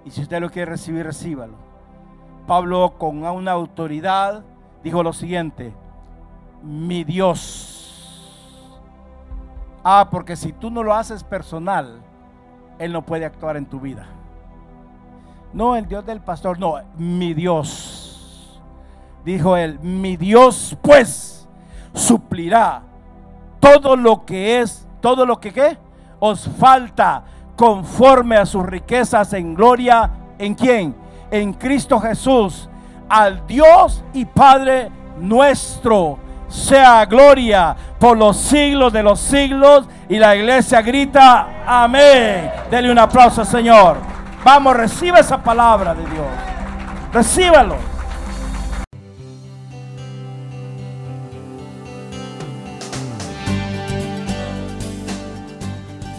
Y si usted lo quiere recibir, recíbalo. Pablo con una autoridad dijo lo siguiente, mi Dios. Ah, porque si tú no lo haces personal, Él no puede actuar en tu vida. No el Dios del pastor, no, mi Dios. Dijo él, mi Dios pues suplirá todo lo que es, todo lo que ¿qué? os falta conforme a sus riquezas en gloria. ¿En quién? En Cristo Jesús. Al Dios y Padre nuestro sea gloria por los siglos de los siglos. Y la iglesia grita, amén. Dele un aplauso, Señor. Vamos, recibe esa palabra de Dios. Recíbalo.